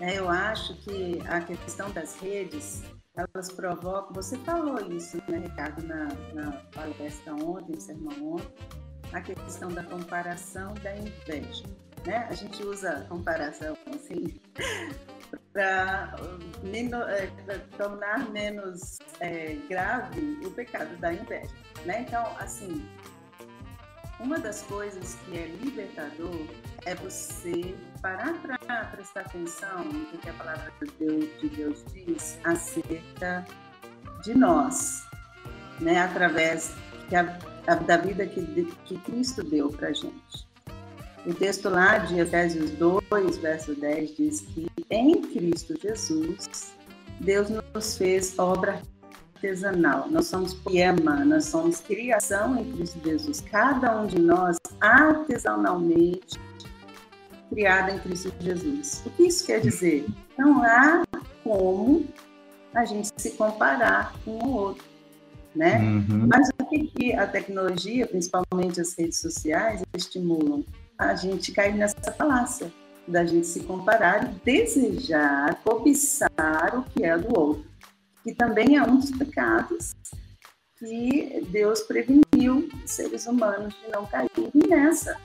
é, eu acho que a questão das redes, elas provocam. Você falou isso, né, Ricardo, na, na palestra ontem, no sermão ontem, a questão da comparação da inveja. Né? A gente usa comparação assim [LAUGHS] para é, tornar menos é, grave o pecado da inveja. Né? Então, assim, uma das coisas que é libertador é você parar para prestar atenção no que a palavra de Deus, de Deus diz acerca de nós, né? através da vida que, que Cristo deu para a gente. O texto lá de Efésios 2, verso 10 diz que em Cristo Jesus, Deus nos fez obra artesanal. Nós somos poema, nós somos criação em Cristo Jesus. Cada um de nós artesanalmente criada em Cristo Jesus. O que isso quer dizer? Não há como a gente se comparar com o outro, né? Uhum. Mas o que, que a tecnologia, principalmente as redes sociais, estimulam? a gente cair nessa falácia da gente se comparar e desejar, cobiçar o que é do outro, que também é um dos pecados que Deus preveniu os seres humanos de não caírem nessa,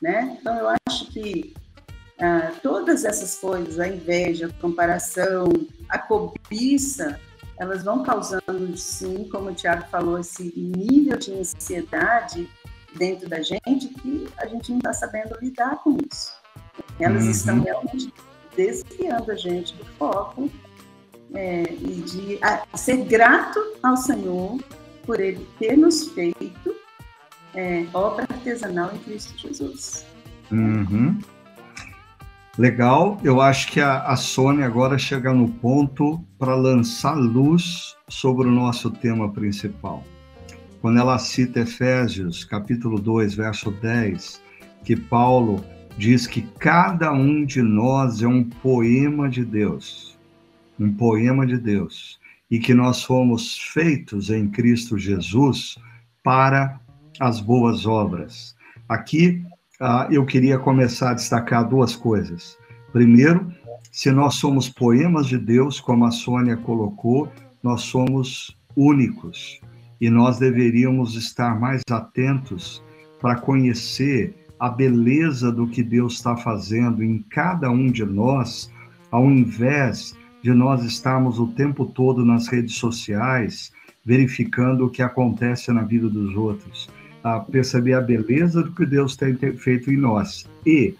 né? Então eu acho que ah, todas essas coisas, a inveja, a comparação, a cobiça, elas vão causando, sim, como o Tiago falou, esse nível de ansiedade dentro da gente que a gente não está sabendo lidar com isso. Elas uhum. estão realmente desviando a gente do foco é, e de a, ser grato ao Senhor por Ele ter nos feito é, obra artesanal em Cristo Jesus. Uhum. Legal, eu acho que a, a Sônia agora chega no ponto para lançar luz sobre o nosso tema principal quando ela cita Efésios, capítulo 2, verso 10, que Paulo diz que cada um de nós é um poema de Deus, um poema de Deus, e que nós fomos feitos em Cristo Jesus para as boas obras. Aqui uh, eu queria começar a destacar duas coisas. Primeiro, se nós somos poemas de Deus, como a Sônia colocou, nós somos únicos e nós deveríamos estar mais atentos para conhecer a beleza do que Deus está fazendo em cada um de nós, ao invés de nós estarmos o tempo todo nas redes sociais verificando o que acontece na vida dos outros, a perceber a beleza do que Deus tem feito em nós e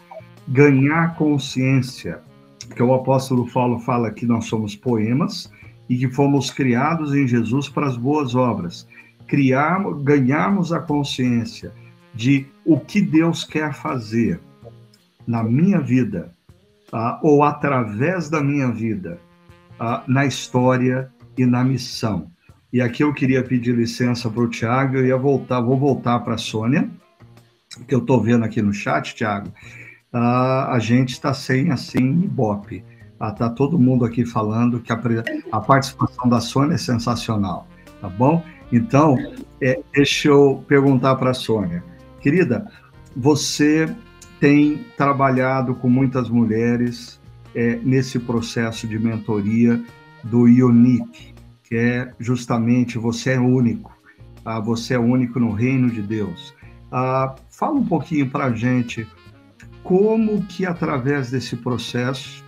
ganhar consciência, que o apóstolo Paulo fala que nós somos poemas, e que fomos criados em Jesus para as boas obras. Criarmos, ganharmos a consciência de o que Deus quer fazer na minha vida, ou através da minha vida, na história e na missão. E aqui eu queria pedir licença para o Tiago, eu ia voltar, vou voltar para a Sônia, que eu estou vendo aqui no chat, Tiago. Uh, a gente está sem, assim, ibope. Está todo mundo aqui falando que a, a, participação da Sônia é sensacional, tá bom? Então, é, deixa eu perguntar para a Sônia. Querida, você tem trabalhado com muitas mulheres é, nesse processo de mentoria do Unique, que é justamente você é único. Ah, você é único no reino de Deus. Ah, fala um pouquinho para a gente como que através desse processo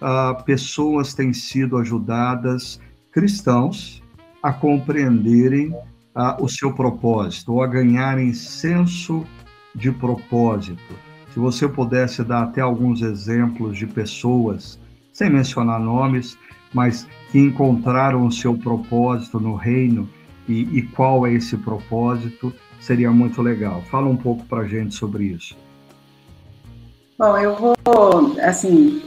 uh, pessoas têm sido ajudadas, cristãos, a compreenderem uh, o seu propósito, ou a ganharem senso de propósito. Se você pudesse dar até alguns exemplos de pessoas, sem mencionar nomes, mas que encontraram o seu propósito no reino e, e qual é esse propósito, seria muito legal. Fala um pouco para a gente sobre isso. Bom, eu vou, assim,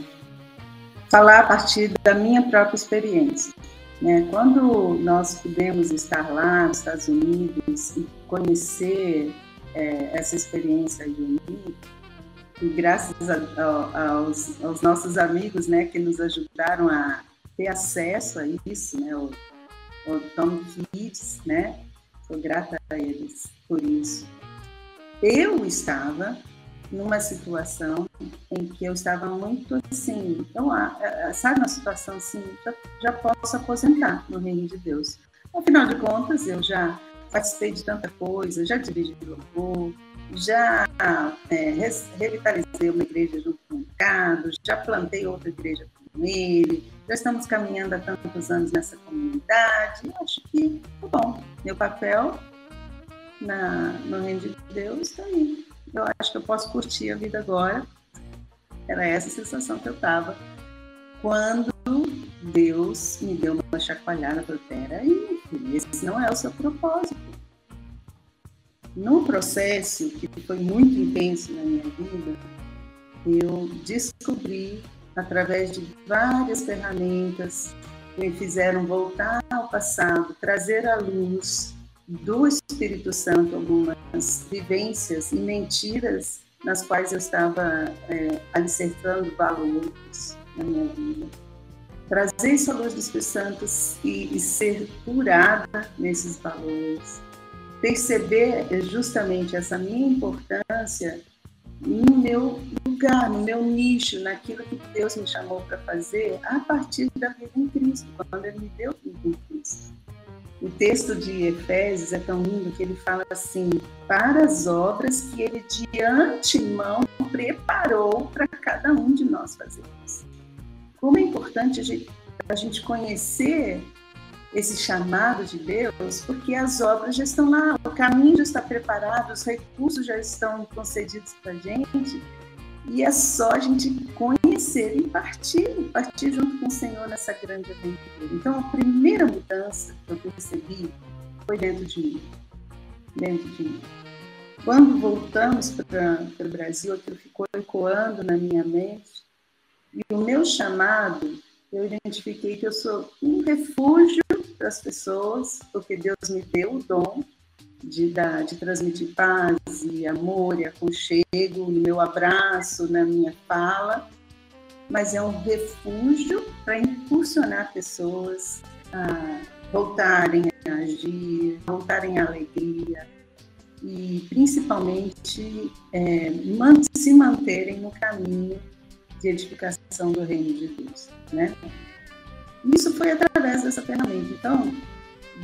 falar a partir da minha própria experiência. Né? Quando nós pudemos estar lá nos Estados Unidos e conhecer é, essa experiência única, e graças a, a, aos, aos, nossos amigos né, que nos ajudaram a ter acesso a isso, né, o, o Tom Kids, né, sou grata a eles por isso. Eu estava numa situação em que eu estava muito assim, então, sabe, uma situação assim, já, já posso aposentar no reino de Deus. Afinal de contas, eu já participei de tanta coisa, já dirigi louvor, já é, revitalizei uma igreja junto com o Ricardo, já plantei outra igreja com ele, já estamos caminhando há tantos anos nessa comunidade. Acho que tá bom. Meu papel na, no reino de Deus está aí eu acho que eu posso curtir a vida agora. Era essa a sensação que eu estava quando Deus me deu uma chacoalhada. Falei, peraí, esse não é o seu propósito. No processo, que foi muito intenso na minha vida, eu descobri, através de várias ferramentas que me fizeram voltar ao passado, trazer à luz do Espírito Santo algumas vivências e mentiras nas quais eu estava é, alicerçando valores na minha vida. Trazer à luz do Espírito Santo e, e ser curada nesses valores. Perceber justamente essa minha importância no meu lugar, no meu nicho, naquilo que Deus me chamou para fazer a partir da vida em Cristo, quando Ele me deu vida em Cristo. O texto de Efésios é tão lindo que ele fala assim: para as obras que ele de antemão preparou para cada um de nós fazermos. Como é importante a gente conhecer esse chamado de Deus, porque as obras já estão lá, o caminho já está preparado, os recursos já estão concedidos para a gente, e é só a gente conhecer e partir, partir junto com o Senhor nessa grande aventura. Então, a primeira mudança que eu percebi foi dentro de mim. Dentro de mim. Quando voltamos para o Brasil, aquilo ficou ecoando na minha mente. E o meu chamado, eu identifiquei que eu sou um refúgio para as pessoas, porque Deus me deu o dom de, dar, de transmitir paz e amor e aconchego no meu abraço, na minha fala, mas é um refúgio para impulsionar pessoas a voltarem a agir, voltarem à alegria e principalmente é, se manterem no caminho de edificação do reino de Deus, né? Isso foi através dessa ferramenta. Então,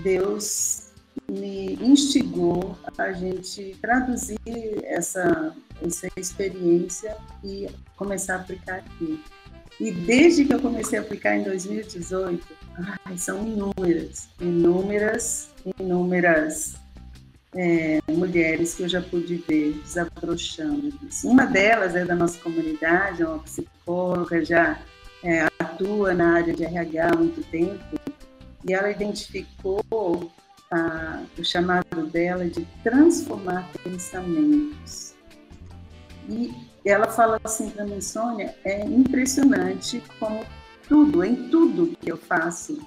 Deus me instigou a gente traduzir essa, essa experiência e começar a aplicar aqui. E desde que eu comecei a aplicar em 2018, ai, são inúmeras, inúmeras, inúmeras é, mulheres que eu já pude ver desabrochando. Uma delas é da nossa comunidade, é uma psicóloga, já é, atua na área de RH há muito tempo, e ela identificou a, o chamado dela de transformar pensamentos. E ela fala assim para mim, Sônia, é impressionante como tudo, em tudo que eu faço,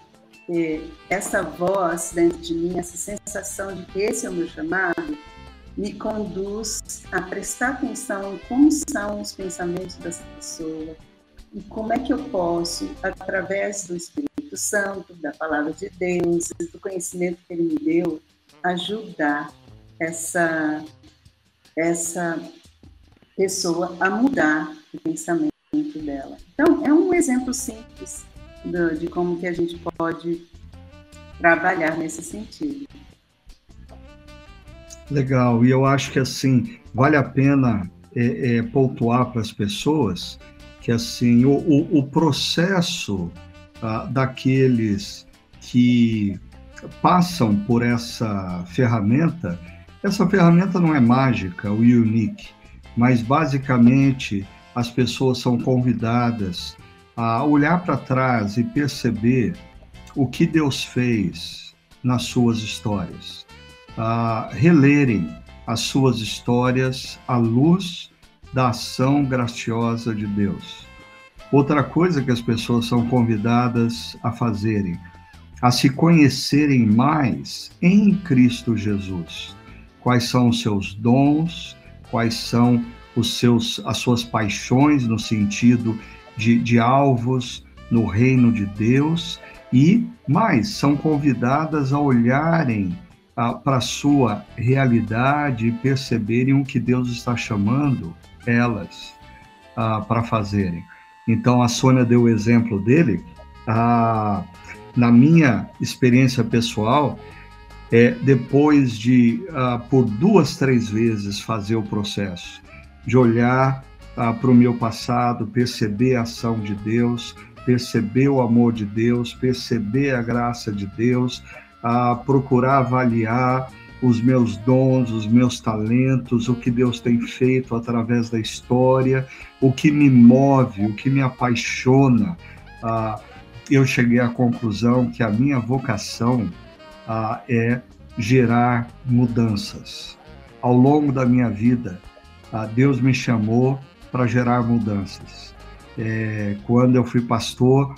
é, essa voz dentro de mim, essa sensação de que esse é o meu chamado, me conduz a prestar atenção em como são os pensamentos dessa pessoa e como é que eu posso, através do Espírito Santo, da palavra de Deus, do conhecimento que ele me deu, ajudar essa, essa pessoa a mudar o pensamento dela. Então, é um exemplo simples de como que a gente pode trabalhar nesse sentido. Legal, e eu acho que assim vale a pena é, é, pontuar para as pessoas que assim o, o, o processo ah, daqueles que passam por essa ferramenta, essa ferramenta não é mágica, o unique, mas basicamente as pessoas são convidadas a olhar para trás e perceber o que Deus fez nas suas histórias, a relerem as suas histórias à luz da ação graciosa de Deus. Outra coisa que as pessoas são convidadas a fazerem, a se conhecerem mais em Cristo Jesus. Quais são os seus dons, quais são os seus, as suas paixões no sentido de, de alvos no reino de Deus e mais são convidadas a olharem para a sua realidade e perceberem o que Deus está chamando elas para fazerem. Então a Sônia deu o exemplo dele. na minha experiência pessoal, é, depois de por duas, três vezes fazer o processo, de olhar ah, para o meu passado, perceber a ação de Deus, perceber o amor de Deus, perceber a graça de Deus, ah, procurar avaliar os meus dons, os meus talentos, o que Deus tem feito através da história, o que me move, o que me apaixona. Ah, eu cheguei à conclusão que a minha vocação ah, é gerar mudanças. Ao longo da minha vida, ah, Deus me chamou para gerar mudanças. É, quando eu fui pastor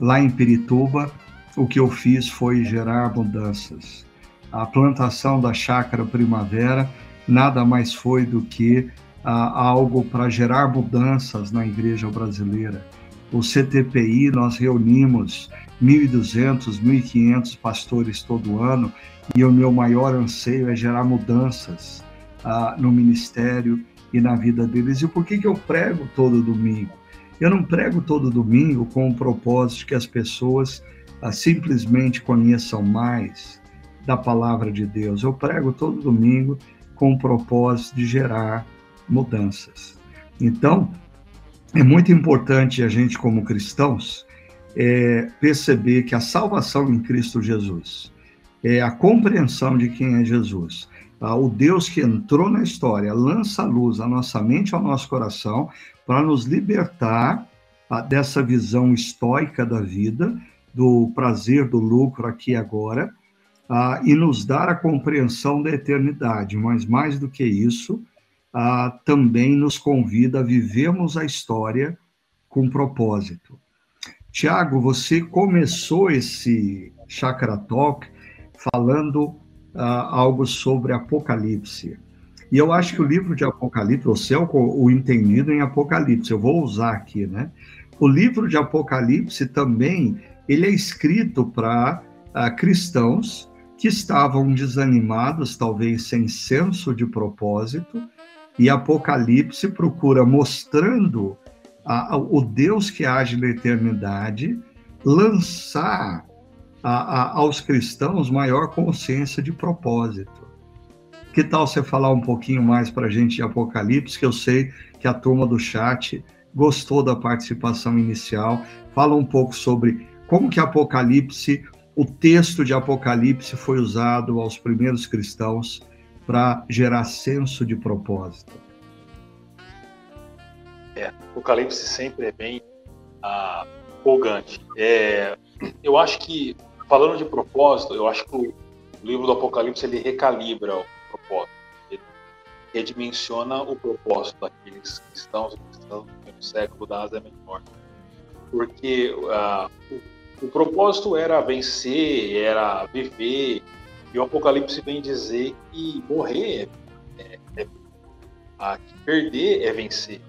lá em Pirituba, o que eu fiz foi gerar mudanças. A plantação da chácara Primavera nada mais foi do que ah, algo para gerar mudanças na igreja brasileira. O CTPI, nós reunimos 1.200, 1.500 pastores todo ano e o meu maior anseio é gerar mudanças ah, no ministério e na vida deles. E por que, que eu prego todo domingo? Eu não prego todo domingo com o propósito que as pessoas ah, simplesmente conheçam mais da palavra de Deus. Eu prego todo domingo com o propósito de gerar mudanças. Então, é muito importante a gente, como cristãos, é, perceber que a salvação em Cristo Jesus é a compreensão de quem é Jesus Tá? O Deus que entrou na história lança a luz à nossa mente, ao nosso coração, para nos libertar tá? dessa visão estoica da vida, do prazer, do lucro aqui e agora, e nos dar a compreensão da eternidade. Mas mais do que isso, também nos convida a vivermos a história com propósito. Tiago, você começou esse Chakra Talk falando algo sobre Apocalipse. E eu acho que o livro de Apocalipse, o céu, o entendido em Apocalipse, eu vou usar aqui, né? O livro de Apocalipse também, ele é escrito para cristãos que estavam desanimados, talvez sem senso de propósito, e Apocalipse procura mostrando a, a, o Deus que age na eternidade, lançar a, aos cristãos maior consciência de propósito. Que tal você falar um pouquinho mais para a gente de Apocalipse, que eu sei que a turma do chat gostou da participação inicial. Fala um pouco sobre como que Apocalipse, o texto de Apocalipse foi usado aos primeiros cristãos para gerar senso de propósito. É, Apocalipse sempre é bem ah, empolgante. É, eu acho que falando de propósito, eu acho que o livro do Apocalipse ele recalibra o propósito, ele redimensiona o propósito daqueles cristãos no século da Ásia Menor. Porque uh, o, o, propósito era vencer, era viver, e o Apocalipse vem dizer que morrer é, é, é que perder é vencer.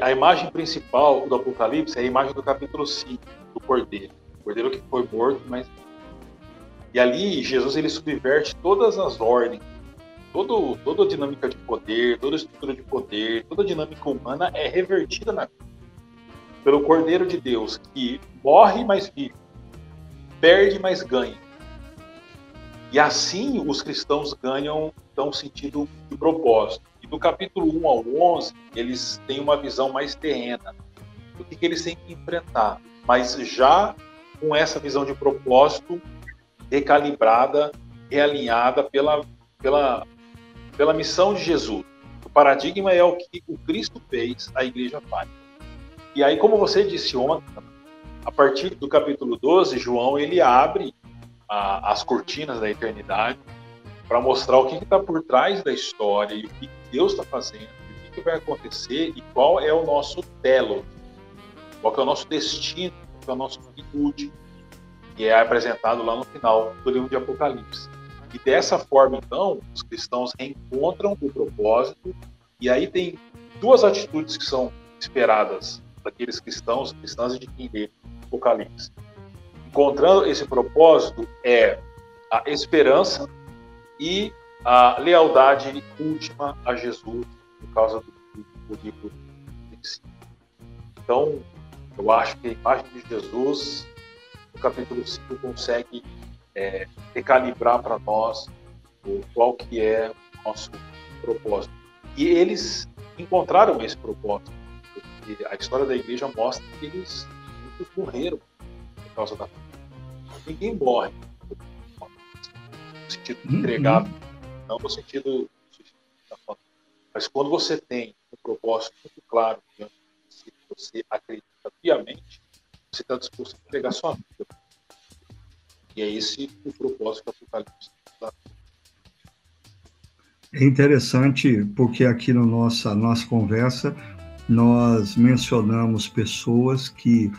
A imagem principal do Apocalipse é a imagem do capítulo 5, do Cordeiro. O Cordeiro que foi morto, mas e ali Jesus ele subverte todas as ordens, todo, toda a dinâmica de poder, toda a estrutura de poder, toda a dinâmica humana é revertida na pelo Cordeiro de Deus que morre mas vive, perde mas ganha. E assim os cristãos ganham então sentido de propósito. E do capítulo 1 ao 11, eles têm uma visão mais terrena do que, que eles têm que enfrentar, mas já com essa visão de propósito recalibrada, realinhada pela, pela, pela missão de Jesus. O paradigma é o que o Cristo fez, a igreja faz. E aí, como você disse ontem, a partir do capítulo 12, João ele abre a, as cortinas da eternidade para mostrar o que está por trás da história e o que Deus está fazendo, o que, que, vai acontecer e qual é o nosso telo, qual é o nosso destino, qual é o nosso finitude, que é apresentado lá no final do livro de Apocalipse. E dessa forma, então, os cristãos reencontram o propósito, e aí tem duas atitudes que são esperadas daqueles cristãos, cristãs de quem lê Apocalipse. Encontrando esse propósito é a esperança e a lealdade última a Jesus por causa do, do, livro em si. Então, eu acho que a imagem de Jesus, no capítulo 5, consegue é, recalibrar para nós o, qual que é o nosso propósito. E eles encontraram esse propósito, a história da igreja mostra que eles muitos morreram por causa da Ninguém morre no sentido uhum. entregado, não no sentido mas quando você tem um propósito muito claro de você acredita piamente, você está disposto a entregar sua vida e é esse o propósito do Apocalipse. É interessante porque aqui na no nossa, nossa conversa nós mencionamos pessoas que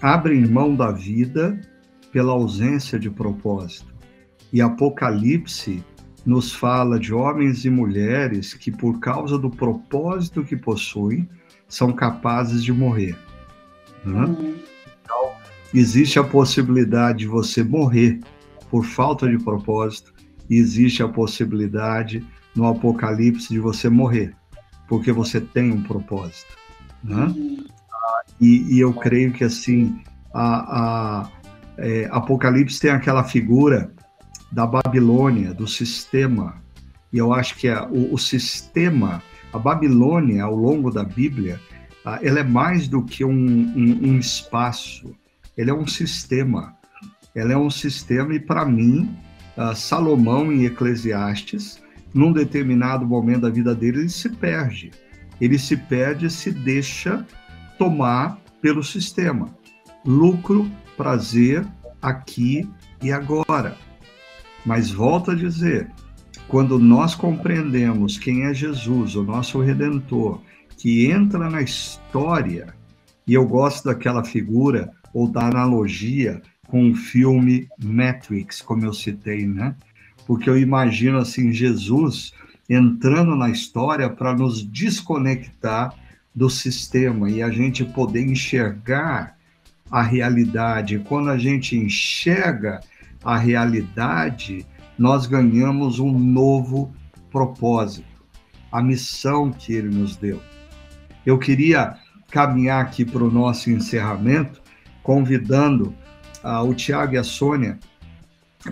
abrem mão da vida pela ausência de propósito. E Apocalipse nos fala de homens e mulheres que, por causa do propósito que possuem, são capazes de morrer. Né? Uhum existe a possibilidade de você morrer por falta de propósito, e existe a possibilidade no Apocalipse de você morrer porque você tem um propósito. Né? E, e eu creio que assim a, a é, Apocalipse tem aquela figura da Babilônia, do sistema, e eu acho que a, o, o, sistema, a Babilônia, ao longo da Bíblia, ela é mais do que um, um, um espaço, ele é um sistema. Ela é um sistema, e para mim, uh, Salomão em Eclesiastes, num determinado momento da vida dele, ele se perde. Ele se perde e se deixa tomar pelo sistema. Lucro, prazer, aqui e agora. Mas volto a dizer, quando nós compreendemos quem é Jesus, o nosso redentor, que entra na história, e eu gosto daquela figura ou da analogia com o filme Matrix, como eu citei, né? Porque eu imagino assim Jesus entrando na história para nos desconectar do sistema e a gente poder enxergar a realidade. Quando a gente enxerga a realidade, nós ganhamos um novo propósito, a missão que ele nos deu. Eu queria caminhar aqui para o nosso encerramento convidando uh, o Tiago e a Sônia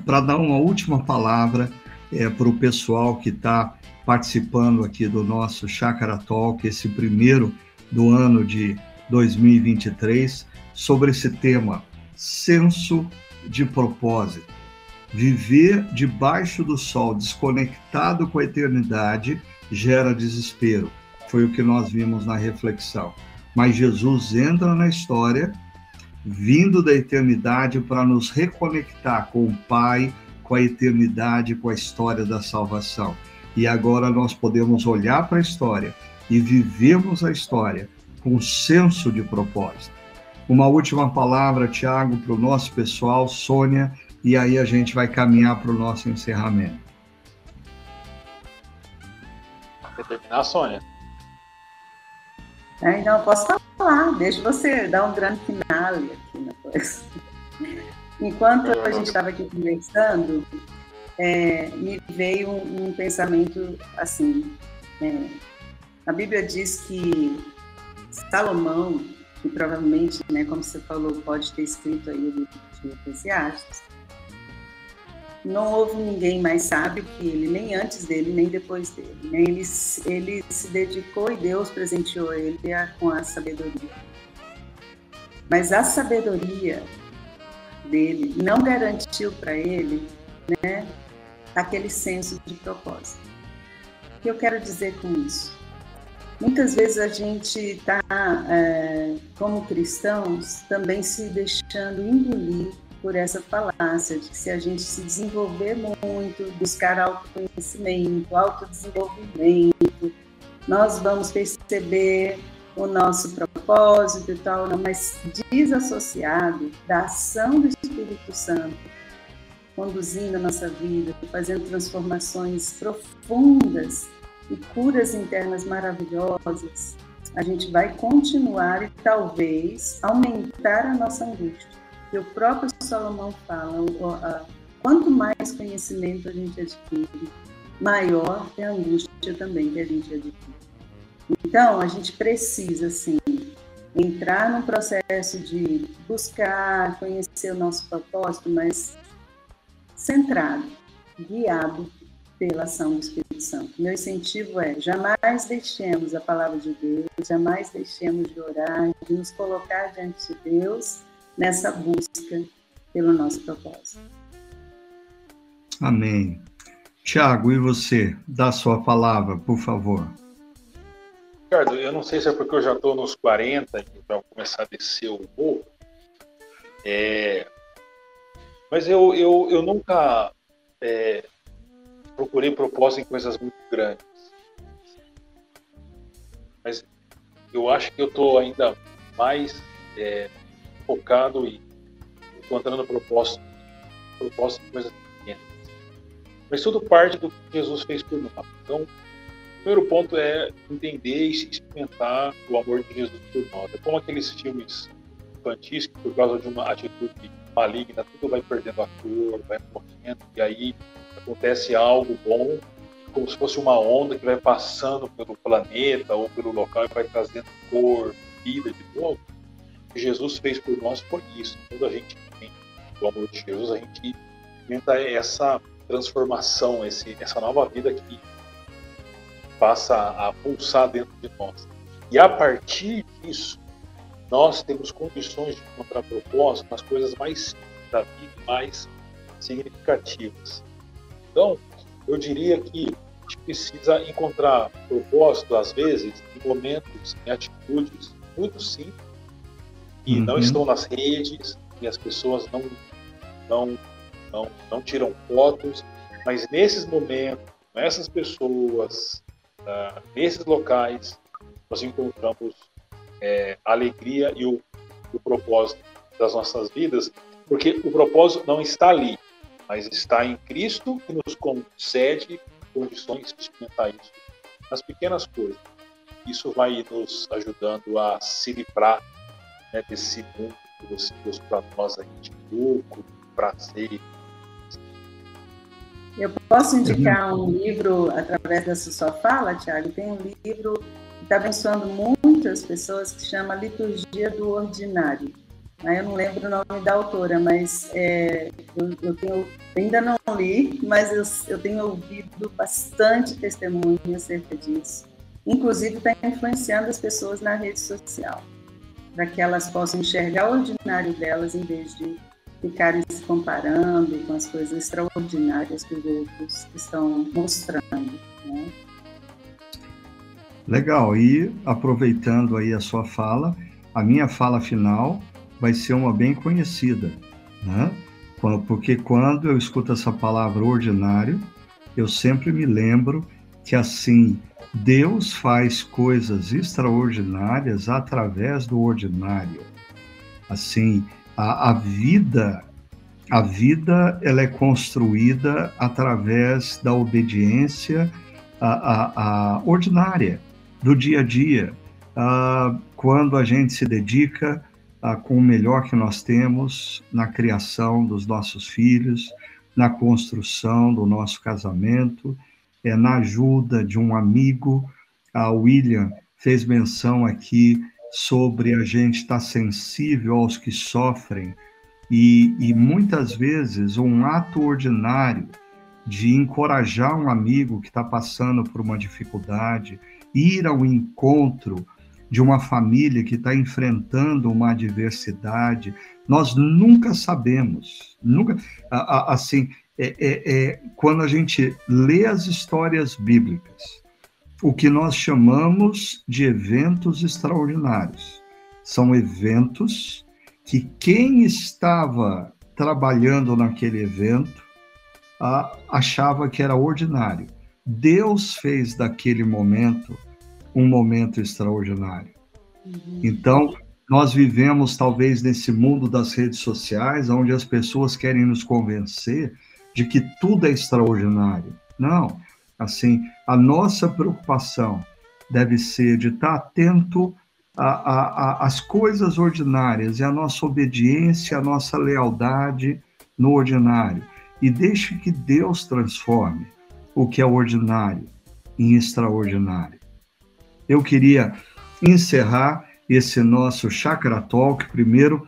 para dar uma última palavra é, para o pessoal que está participando aqui do nosso Chácara Talk, esse primeiro do ano de 2023, sobre esse tema, senso de propósito. Viver debaixo do sol, desconectado com a eternidade, gera desespero. Foi o que nós vimos na reflexão. Mas Jesus entra na história vindo da eternidade para nos reconectar com o Pai, com a eternidade, com a história da salvação. E agora nós podemos olhar para a história e vivemos a história com senso de propósito. Uma última palavra, Tiago, para o nosso pessoal, Sônia, e aí a gente vai caminhar para o nosso encerramento. Quer terminar, Sônia? É, então, eu posso falar, deixa você dar um grande finale aqui na coisa. Enquanto a gente estava aqui conversando, é, me veio um, um pensamento assim. É, a Bíblia diz que Salomão, que provavelmente, né, como você falou, pode ter escrito aí o livro de Eclesiastes, não houve ninguém mais sábio que ele, nem antes dele, nem depois dele. Né? Ele, ele se dedicou e Deus presenteou ele com a sabedoria. Mas a sabedoria dele não garantiu para ele né, aquele senso de propósito. O que eu quero dizer com isso? Muitas vezes a gente está, é, como cristãos, também se deixando engolir por essa falácia de que se a gente se desenvolver muito, buscar autoconhecimento, autodesenvolvimento, nós vamos perceber o nosso propósito e tal, mas desassociado da ação do Espírito Santo, conduzindo a nossa vida, fazendo transformações profundas e curas internas maravilhosas, a gente vai continuar e talvez aumentar a nossa angústia. E o próprio Salomão fala, quanto mais conhecimento a gente adquire, maior é a angústia também que a gente adquire. Então, a gente precisa, assim, entrar num processo de buscar, conhecer o nosso propósito, mas centrado, guiado pela ação do Espírito Santo. Meu incentivo é: jamais deixemos a palavra de Deus, jamais deixemos de orar, de nos colocar diante de Deus nessa busca pelo nosso propósito. Amém. Tiago, e você? Dá sua palavra, por favor. Ricardo, eu não sei se é porque eu já estou nos 40 e então começar a descer o morro, é... mas eu, eu, eu nunca é... procurei propósito em coisas muito grandes. Mas eu acho que eu estou ainda mais é, focado e encontrando propósito, propósito em coisas pequenas. Mas tudo parte do que Jesus fez por nós. Então, o primeiro ponto é entender e experimentar o amor de Jesus por nós. É como aqueles filmes infantis que, por causa de uma atitude maligna, tudo vai perdendo a cor, vai morrendo, e aí acontece algo bom, como se fosse uma onda que vai passando pelo planeta ou pelo local e vai trazendo cor, vida de novo Jesus fez por nós foi isso. Quando a gente tem o amor de Jesus, a gente tenta essa transformação, esse, essa nova vida que passa a pulsar dentro de nós. E a partir disso, nós temos condições de encontrar propósito nas coisas mais simples da vida, mais significativas. Então, eu diria que a gente precisa encontrar propósito, às vezes, em momentos, em atitudes muito simples, e uhum. não estão nas redes e as pessoas não, não, não, não tiram fotos, mas nesses momentos, nessas pessoas, uh, nesses locais, nós encontramos é, a alegria e o, o propósito das nossas vidas, porque o propósito não está ali, mas está em Cristo que nos concede condições de experimentar isso nas pequenas coisas. Isso vai nos ajudando a se livrar né, desse mundo que você trouxe para nós aí de lucro, prazer. Eu posso indicar um livro através dessa sua fala, Tiago? Tem um livro que está abençoando muitas pessoas que chama Liturgia do Ordinário. Eu não lembro o nome da autora, mas é, eu, eu tenho, ainda não li, mas eu, eu tenho ouvido bastante testemunho acerca disso. Inclusive, está influenciando as pessoas na rede social para que elas possam enxergar o ordinário delas em vez de ficarem se comparando com as coisas extraordinárias que os outros estão mostrando. Né? Legal, e aproveitando aí a sua fala, a minha fala final vai ser uma bem conhecida, né? Porque quando eu escuto essa palavra ordinário, eu sempre me lembro que assim Deus faz coisas extraordinárias através do ordinário. Assim, a, a vida, a vida ela é construída através da obediência a, a, ordinária do dia a dia. Ah, quando a gente se dedica ah, com o melhor que nós temos na criação dos nossos filhos, na construção do nosso casamento, é, na ajuda de um amigo. A William fez menção aqui sobre a gente estar sensível aos que sofrem E, e muitas vezes um ato ordinário de encorajar um amigo que está passando por uma dificuldade, ir ao encontro de uma família que está enfrentando uma adversidade, nós nunca sabemos, nunca, assim, é, é, é, quando a gente lê as histórias bíblicas, o que nós chamamos de eventos extraordinários. São eventos que quem estava trabalhando naquele evento ah, achava que era ordinário. Deus fez daquele momento um momento extraordinário. Uhum. Então, nós vivemos talvez nesse mundo das redes sociais, onde as pessoas querem nos convencer de que tudo é extraordinário. Não, assim, a nossa preocupação deve ser de estar atento às coisas ordinárias e a nossa obediência, a nossa lealdade no ordinário. E deixe que Deus transforme o que é ordinário em extraordinário. Eu queria encerrar esse nosso Chakra Talk, primeiro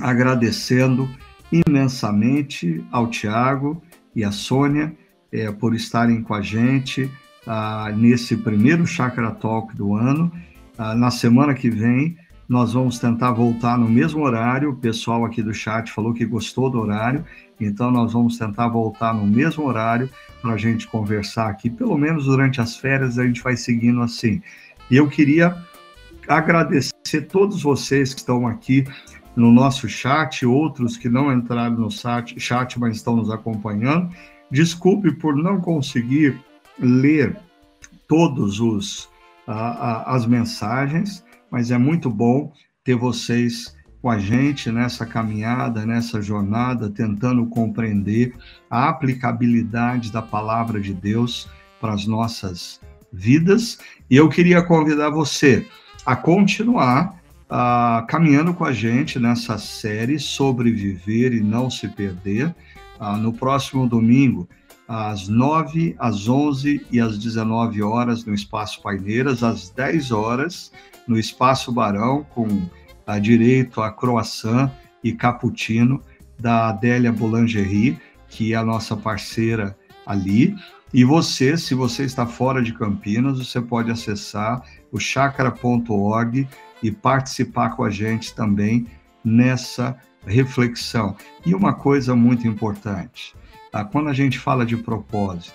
agradecendo imensamente ao Tiago e à Sônia é, por estarem com a gente ah, nesse primeiro Chakra Talk do ano. Ah, na semana que vem, nós vamos tentar voltar no mesmo horário. O pessoal aqui do chat falou que gostou do horário, então nós vamos tentar voltar no mesmo horário para a gente conversar aqui. Pelo menos durante as férias a gente vai seguindo assim. E eu queria agradecer todos vocês que estão aqui no nosso chat, outros que não entraram no chat, chat mas estão nos acompanhando. Desculpe por não conseguir ler todos os a, a, as mensagens, mas é muito bom ter vocês com a gente nessa caminhada, nessa jornada, tentando compreender a aplicabilidade da palavra de Deus para as nossas vidas. E eu queria convidar você a continuar uh, caminhando com a gente nessa série sobre viver e não se perder. Uh, no próximo domingo, às 9, às 11 e às 19 horas no Espaço Paineiras, às 10 horas no Espaço Barão, com uh, direito a croissant e cappuccino da Adélia Boulangerie, que é a nossa parceira ali. E você, se você está fora de Campinas, você pode acessar o chakra.org e participar com a gente também nessa reflexão. E uma coisa muito importante, ah, quando a gente fala de propósito,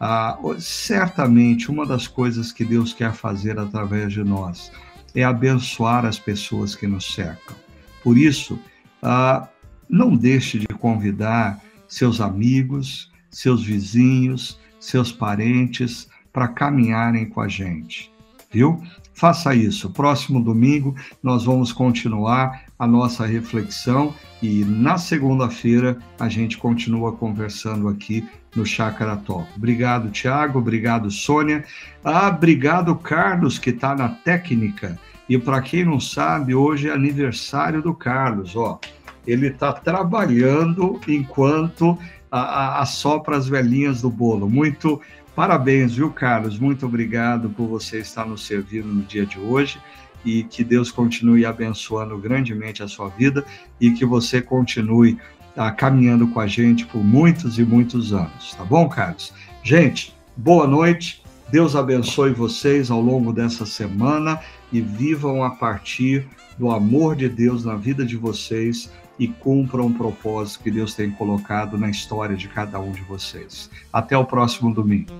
ah, certamente uma das coisas que Deus quer fazer através de nós é abençoar as pessoas que nos cercam. Por isso, ah, não deixe de convidar seus amigos, seus vizinhos, seus parentes para caminharem com a gente, viu? Faça isso. Próximo domingo nós vamos continuar a nossa reflexão e na segunda-feira a gente continua conversando aqui no Chácara Talk. Obrigado, Tiago. Obrigado, Sônia. Ah, obrigado, Carlos, que está na técnica. E para quem não sabe, hoje é aniversário do Carlos. Ó, ele está trabalhando enquanto assopra as velhinhas do bolo. Muito parabéns, viu, Carlos? Muito obrigado por você estar nos servindo no dia de hoje e que Deus continue abençoando grandemente a sua vida e que você continue tá, caminhando com a gente por muitos e muitos anos, tá bom, Carlos? Gente, boa noite. Deus abençoe vocês ao longo dessa semana e vivam a partir do amor de Deus na vida de vocês e cumpram o propósito que Deus tem colocado na história de cada um de vocês. Até o próximo domingo.